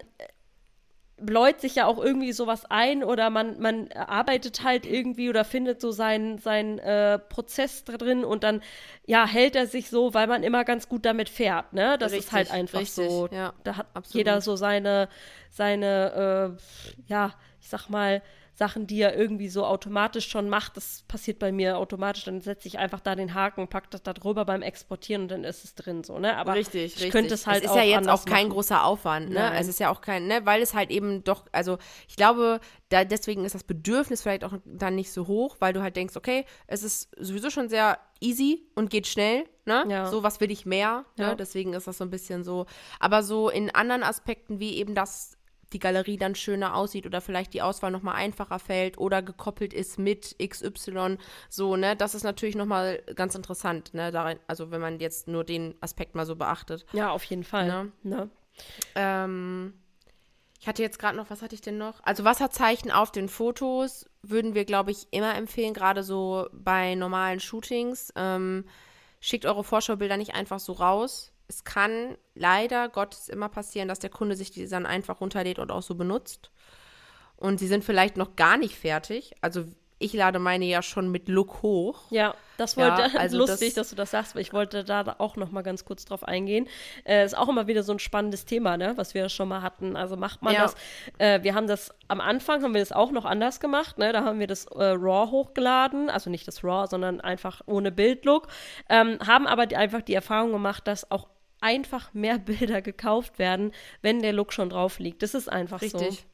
bläut sich ja auch irgendwie sowas ein oder man, man arbeitet halt irgendwie oder findet so seinen sein, äh, Prozess drin und dann ja hält er sich so, weil man immer ganz gut damit fährt, ne? Das ist Richtig, halt einfach richtig, so. ja, da hat absolut. jeder so seine, seine, äh, ja, ich sag mal, Sachen, die er irgendwie so automatisch schon macht. Das passiert bei mir automatisch. Dann setze ich einfach da den Haken, pack das da drüber beim Exportieren und dann ist es drin so, ne? Aber richtig, ich richtig. könnte es halt ist auch ja jetzt auch kein machen. großer Aufwand, ne? Nein. Es ist ja auch kein, ne, weil es halt eben doch, also ich glaube, da deswegen ist das Bedürfnis vielleicht auch dann nicht so hoch, weil du halt denkst, okay, es ist sowieso schon sehr easy und geht schnell, ne? Ja. So was will ich mehr, ne? Ja. Deswegen ist das so ein bisschen so, aber so in anderen Aspekten wie eben das die Galerie dann schöner aussieht oder vielleicht die Auswahl noch mal einfacher fällt oder gekoppelt ist mit XY, so, ne? Das ist natürlich noch mal ganz interessant, ne? Darin, also wenn man jetzt nur den Aspekt mal so beachtet. Ja, auf jeden Fall. Ne? Ne? Ähm, ich hatte jetzt gerade noch, was hatte ich denn noch? Also Wasserzeichen auf den Fotos würden wir, glaube ich, immer empfehlen, gerade so bei normalen Shootings. Ähm, schickt eure Vorschaubilder nicht einfach so raus. Es kann leider Gottes immer passieren, dass der Kunde sich die dann einfach runterlädt und auch so benutzt. Und sie sind vielleicht noch gar nicht fertig. Also ich lade meine ja schon mit Look hoch. Ja, das Ja, wollte also lustig, das- dass du das sagst, weil ich wollte da auch noch mal ganz kurz drauf eingehen. Äh, ist auch immer wieder so ein spannendes Thema, ne, was wir schon mal hatten. Also macht man Ja. das? Äh, wir haben das am Anfang haben wir das auch noch anders gemacht, ne? Da haben wir das äh, RAW hochgeladen, also nicht das RAW, sondern einfach ohne Bildlook. Ähm, haben aber die, einfach die Erfahrung gemacht, dass auch einfach mehr Bilder gekauft werden, wenn der Look schon drauf liegt. Das ist einfach so. Richtig.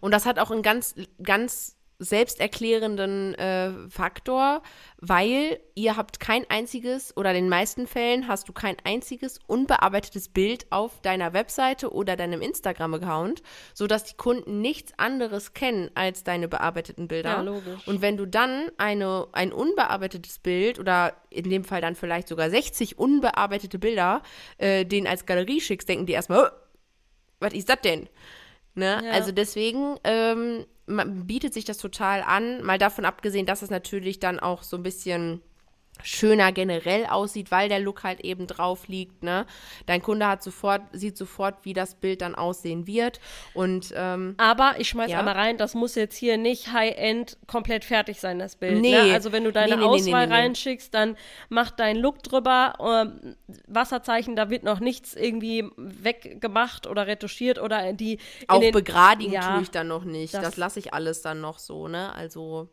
Und das hat auch einen ganz, ganz selbsterklärenden äh, Faktor, weil ihr habt kein einziges oder in den meisten Fällen hast du kein einziges unbearbeitetes Bild auf deiner Webseite oder deinem Instagram-Account, sodass die Kunden nichts anderes kennen als deine bearbeiteten Bilder. Ja, logisch. Und wenn du dann eine, ein unbearbeitetes Bild oder in dem Fall dann vielleicht sogar 60 unbearbeitete Bilder äh, denen als Galerie schickst, denken die erstmal, "Oh, was ist das denn? Ne? Ja. Also deswegen ähm, bietet sich das total an, mal davon abgesehen, dass es natürlich dann auch so ein bisschen schöner generell aussieht, weil der Look halt eben drauf liegt, ne? Dein Kunde hat sofort, sieht sofort, wie das Bild dann aussehen wird. Und ähm, Aber ich schmeiß Ja. einmal rein, das muss jetzt hier nicht High-End komplett fertig sein, das Bild. Nee. Ne? Also wenn du deine Nee, nee, Auswahl reinschickst, dann mach deinen Look drüber. Ähm, Wasserzeichen, da wird noch nichts irgendwie weggemacht oder retuschiert oder die auch den, begradigen Ja, tue ich dann noch nicht. das- Das, lasse ich alles dann noch so, ne? Also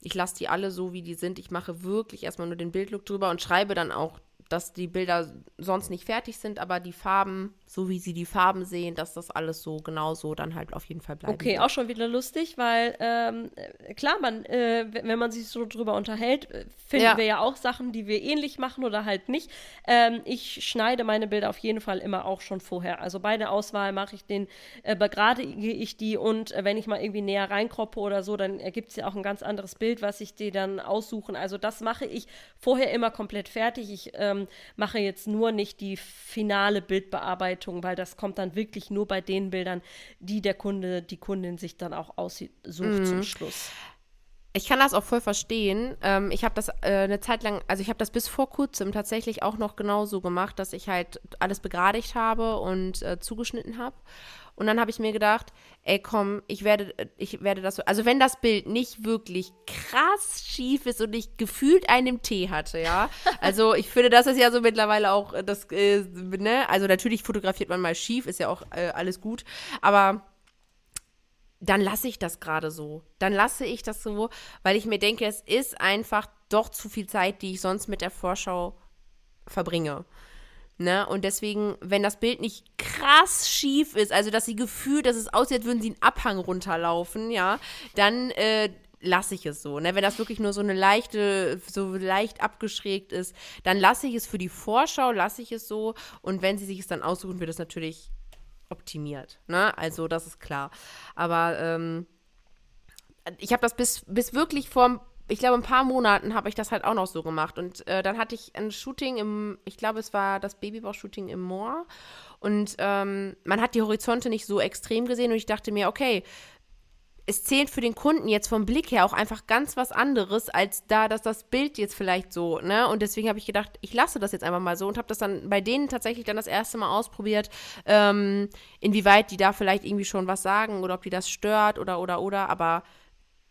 ich lasse die alle so, wie die sind. Ich mache wirklich erstmal nur den Bildlook drüber und schreibe dann auch, dass die Bilder sonst nicht fertig sind, aber die Farben, so wie sie die Farben sehen, dass das alles so genau so dann halt auf jeden Fall bleiben Okay, wird. auch schon wieder lustig, weil ähm, äh, klar, man, äh, wenn man sich so drüber unterhält, äh, finden Ja. wir ja auch Sachen, die wir ähnlich machen oder halt nicht. Ähm, ich schneide meine Bilder auf jeden Fall immer auch schon vorher. Also bei der Auswahl mache ich den, äh, begradige ich die und äh, wenn ich mal irgendwie näher reinkroppe oder so, dann ergibt es ja auch ein ganz anderes Bild, was ich dir dann aussuchen. Also das mache ich vorher immer komplett fertig. Ich ähm, mache jetzt nur nicht die finale Bildbearbeitung, weil das kommt dann wirklich nur bei den Bildern, die der Kunde, die Kundin sich dann auch aussucht Mhm. zum Schluss. Ich kann das auch voll verstehen. Ähm, ich habe das äh, eine Zeit lang, also ich habe das bis vor kurzem tatsächlich auch noch genauso gemacht, dass ich halt alles begradigt habe und äh, zugeschnitten habe. Und dann habe ich mir gedacht, ey komm, ich werde, ich werde das so, also wenn das Bild nicht wirklich krass schief ist und ich gefühlt einen Tee hatte, ja. Also ich finde, das ist ja so mittlerweile auch äh, das, äh, ne, also natürlich fotografiert man mal schief, ist ja auch äh, alles gut, aber dann lasse ich das gerade so. Dann lasse ich das so, weil ich mir denke, es ist einfach doch zu viel Zeit, die ich sonst mit der Vorschau verbringe. Ne? Und deswegen, wenn das Bild nicht krass schief ist, also dass sie gefühlt, dass es aussieht, als würden sie einen Abhang runterlaufen, ja, dann äh, lasse ich es so. Ne? Wenn das wirklich nur so eine leichte, so leicht abgeschrägt ist, dann lasse ich es für die Vorschau, lasse ich es so. Und wenn sie sich es dann aussuchen, wird es natürlich optimiert. Ne? Also das ist klar. Aber ähm, ich habe das bis, bis wirklich vor, ich glaube, ein paar Monaten habe ich das halt auch noch so gemacht. Und äh, dann hatte ich ein Shooting im, ich glaube, es war das Babybauch-Shooting im Moor. Und ähm, man hat die Horizonte nicht so extrem gesehen. Und ich dachte mir, okay, es zählt für den Kunden jetzt vom Blick her auch einfach ganz was anderes, als da, dass das Bild jetzt vielleicht so, ne? Und deswegen habe ich gedacht, ich lasse das jetzt einfach mal so und habe das dann bei denen tatsächlich dann das erste Mal ausprobiert, ähm, inwieweit die da vielleicht irgendwie schon was sagen oder ob die das stört oder, oder, oder. Aber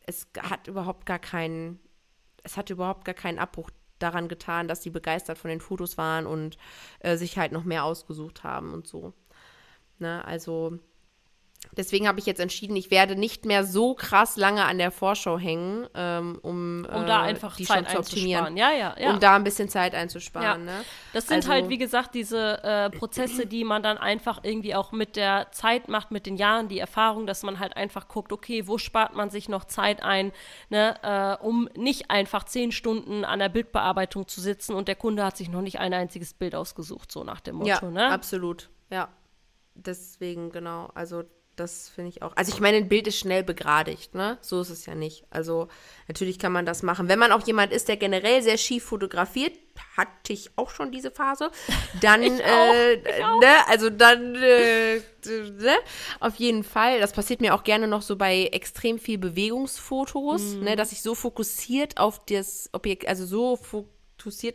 es hat überhaupt gar keinen, es hat überhaupt gar keinen Abbruch daran getan, dass die begeistert von den Fotos waren und äh, sich halt noch mehr ausgesucht haben und so. Ne? Also deswegen habe ich jetzt entschieden, ich werde nicht mehr so krass lange an der Vorschau hängen, ähm, um, Um da äh, einfach die Zeit zu optimieren. einzusparen. Ja, ja, ja. Um da ein bisschen Zeit einzusparen. Ja. Ne? Das sind Also- halt, wie gesagt, diese äh, Prozesse, die man dann einfach irgendwie auch mit der Zeit macht, mit den Jahren, die Erfahrung, dass man halt einfach guckt, okay, wo spart man sich noch Zeit ein, ne, äh, um nicht einfach zehn Stunden an der Bildbearbeitung zu sitzen und der Kunde hat sich noch nicht ein einziges Bild ausgesucht, so nach dem Motto, Ja, ne? absolut. Ja. Deswegen, genau. Also, das finde ich auch. Also, ich meine, ein Bild ist schnell begradigt, ne? So ist es ja nicht. Also, natürlich kann man das machen. Wenn man auch jemand ist, der generell sehr schief fotografiert, hatte ich auch schon diese Phase, dann, Ich auch, äh, ich ne? Also, dann, äh, ne? Auf jeden Fall. Das passiert mir auch gerne noch so bei extrem viel Bewegungsfotos, Mhm. ne? Dass ich so fokussiert auf das Objekt, also so fokussiert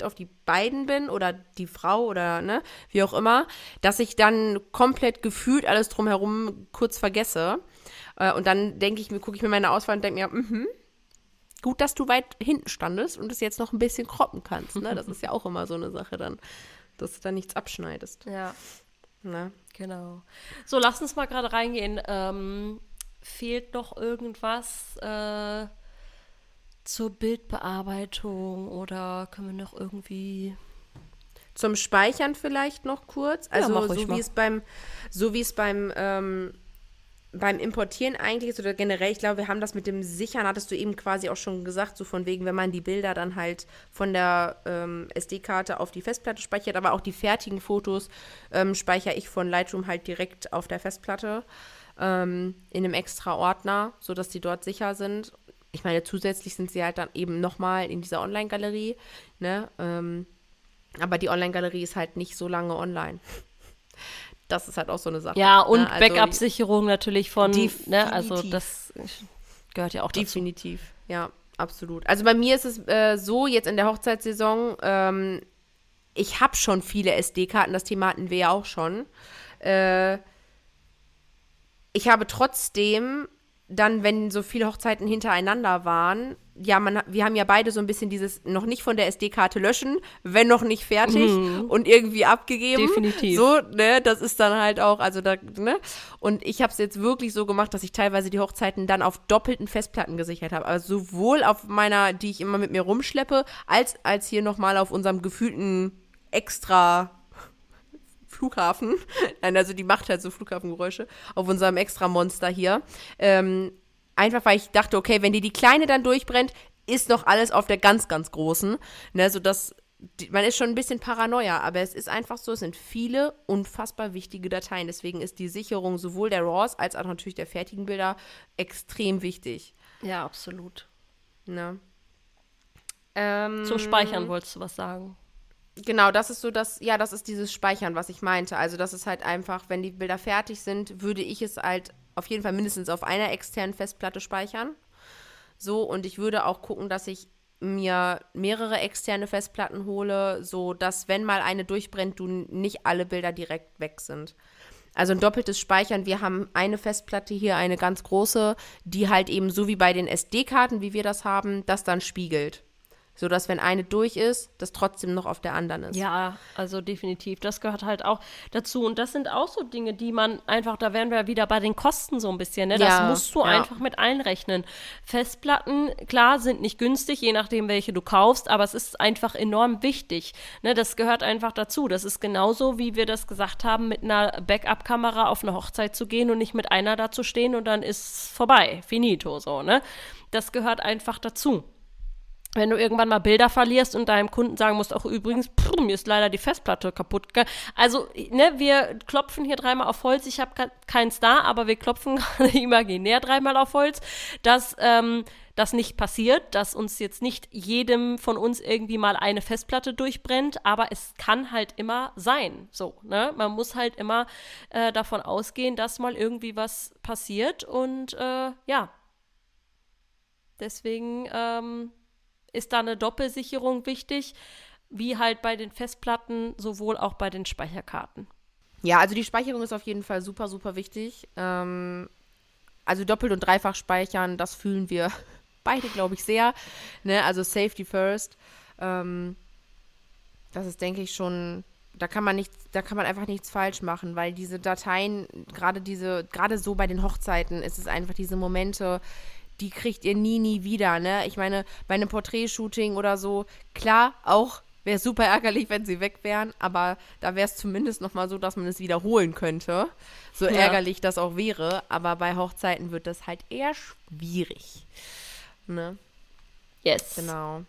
auf die beiden bin oder die Frau oder ne, wie auch immer, dass ich dann komplett gefühlt alles drumherum kurz vergesse. Äh, und dann denke ich mir, gucke ich mir meine Auswahl und denke mir, mhm, gut, dass du weit hinten standest und es jetzt noch ein bisschen kroppen kannst. Ne? Das ist ja auch immer so eine Sache dann, dass du da nichts abschneidest. Ja, Ne? genau. So, lass uns mal gerade reingehen. Ähm, fehlt noch irgendwas äh, zur Bildbearbeitung oder können wir noch irgendwie Zum Speichern vielleicht noch kurz. Also ruhig so mal. wie es beim, so wie es beim ähm, beim Importieren eigentlich ist oder generell, ich glaube, wir haben das mit dem Sichern, hattest du eben quasi auch schon gesagt, so von wegen, wenn man die Bilder dann halt von der ähm, SD-Karte auf die Festplatte speichert, aber auch die fertigen Fotos ähm, speichere ich von Lightroom halt direkt auf der Festplatte ähm, in einem extra Ordner, sodass die dort sicher sind. Ich meine, zusätzlich sind sie halt dann eben nochmal in dieser Online-Galerie, ne? Ähm, aber die Online-Galerie ist halt nicht so lange online. Das ist halt auch so eine Sache. Ja, und ne? also, Backup-Sicherung natürlich von, ne, also das gehört ja auch dazu. Definitiv, ja, absolut. Also bei mir ist es äh, so, jetzt in der Hochzeitssaison, ähm, ich habe schon viele SD-Karten, das Thema hatten wir ja auch schon. Äh, ich habe trotzdem dann, wenn so viele Hochzeiten hintereinander waren, ja, man, wir haben ja beide so ein bisschen dieses noch nicht von der SD-Karte löschen, wenn noch nicht fertig mhm. und irgendwie abgegeben. Definitiv. So, ne, das ist dann halt auch, also da, ne. Und ich habe es jetzt wirklich so gemacht, dass ich teilweise die Hochzeiten dann auf doppelten Festplatten gesichert habe. Also sowohl auf meiner, die ich immer mit mir rumschleppe, als, als hier nochmal auf unserem gefühlten extra Flughafen. Nein, also die macht halt so Flughafengeräusche auf unserem Extra-Monster hier. Ähm, einfach weil ich dachte, okay, wenn dir die kleine dann durchbrennt, ist noch alles auf der ganz, ganz großen. Ne, sodass die, man ist schon ein bisschen paranoia, aber es ist einfach so, es sind viele unfassbar wichtige Dateien. Deswegen ist die Sicherung sowohl der RAWs als auch natürlich der fertigen Bilder extrem wichtig. Ja, absolut. Ne? Ähm, Zum Speichern wolltest du was sagen? Genau, das ist so das, ja, das ist dieses Speichern, was ich meinte. Also das ist halt einfach, wenn die Bilder fertig sind, würde ich es halt auf jeden Fall mindestens auf einer externen Festplatte speichern. So, und ich würde auch gucken, dass ich mir mehrere externe Festplatten hole, so dass wenn mal eine durchbrennt, du nicht alle Bilder direkt weg sind. Also ein doppeltes Speichern. Wir haben eine Festplatte hier, eine ganz große, die halt eben so wie bei den SD-Karten, wie wir das haben, das dann spiegelt so dass wenn eine durch ist, das trotzdem noch auf der anderen ist. Ja, also definitiv. Das gehört halt auch dazu. Und das sind auch so Dinge, die man einfach, da wären wir wieder bei den Kosten so ein bisschen. Ne? Das ja, musst du ja. einfach mit einrechnen. Festplatten, klar, sind nicht günstig, je nachdem, welche du kaufst, aber es ist einfach enorm wichtig. Ne? Das gehört einfach dazu. Das ist genauso, wie wir das gesagt haben, mit einer Backup-Kamera auf eine Hochzeit zu gehen und nicht mit einer da zu stehen und dann ist vorbei. Finito so, ne? Das gehört einfach dazu wenn du irgendwann mal Bilder verlierst und deinem Kunden sagen musst, auch übrigens, pff, mir ist leider die Festplatte kaputt. Also, ne, wir klopfen hier dreimal auf Holz. Ich habe keins da, aber wir klopfen gerade imaginär dreimal auf Holz, dass ähm, das nicht passiert, dass uns jetzt nicht jedem von uns irgendwie mal eine Festplatte durchbrennt, aber es kann halt immer sein. So, ne? Man muss halt immer äh, davon ausgehen, dass mal irgendwie was passiert und äh, ja. Deswegen, ähm, ist da eine Doppelsicherung wichtig, wie halt bei den Festplatten, sowohl auch bei den Speicherkarten. Ja, also die Speicherung ist auf jeden Fall super, super wichtig. Ähm, also doppelt und dreifach speichern, das fühlen wir beide, glaube ich, sehr. Ne? Also Safety First. Ähm, das ist, denke ich, schon da kann man nichts, da kann man einfach nichts falsch machen, weil diese Dateien, gerade diese, gerade so bei den Hochzeiten, ist es einfach diese Momente, die kriegt ihr nie, nie wieder, ne? Ich meine, bei einem Porträtshooting oder so, klar, auch wäre super ärgerlich, wenn sie weg wären, aber da wäre es zumindest noch mal so, dass man es wiederholen könnte. So ja. ärgerlich das auch wäre, aber bei Hochzeiten wird das halt eher schwierig. Ne? Yes. Genau.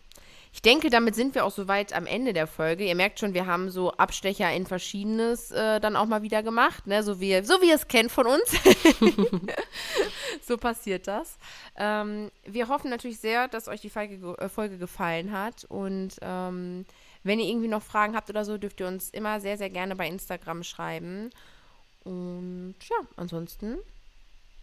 Ich denke, damit sind wir auch soweit am Ende der Folge. Ihr merkt schon, wir haben so Abstecher in Verschiedenes äh, dann auch mal wieder gemacht, ne? so, wie, so wie ihr es kennt von uns. so passiert das. Ähm, wir hoffen natürlich sehr, dass euch die Folge, äh, Folge gefallen hat. Und ähm, wenn ihr irgendwie noch Fragen habt oder so, dürft ihr uns immer sehr, sehr gerne bei Instagram schreiben. Und ja, ansonsten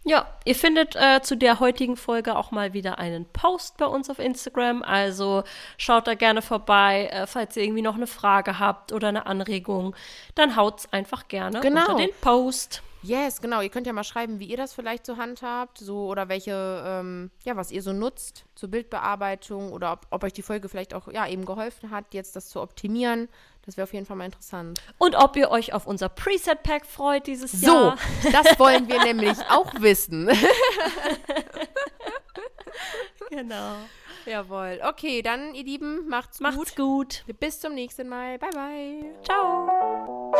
ja, ihr findet äh, zu der heutigen Folge auch mal wieder einen Post bei uns auf Instagram. Also schaut da gerne vorbei. Äh, falls ihr irgendwie noch eine Frage habt oder eine Anregung, dann haut's einfach gerne genau. unter den Post. Yes, genau. Ihr könnt ja mal schreiben, wie ihr das vielleicht zur Hand habt, so oder welche, ähm, ja, was ihr so nutzt zur Bildbearbeitung oder ob, ob euch die Folge vielleicht auch ja eben geholfen hat, jetzt das zu optimieren. Das wäre auf jeden Fall mal interessant. Und ob ihr euch auf unser Preset-Pack freut dieses so, Jahr. So, das wollen wir nämlich auch wissen. genau. Jawohl. Okay, dann, ihr Lieben, macht's, macht's gut. gut. Bis zum nächsten Mal. Bye, bye. Ciao.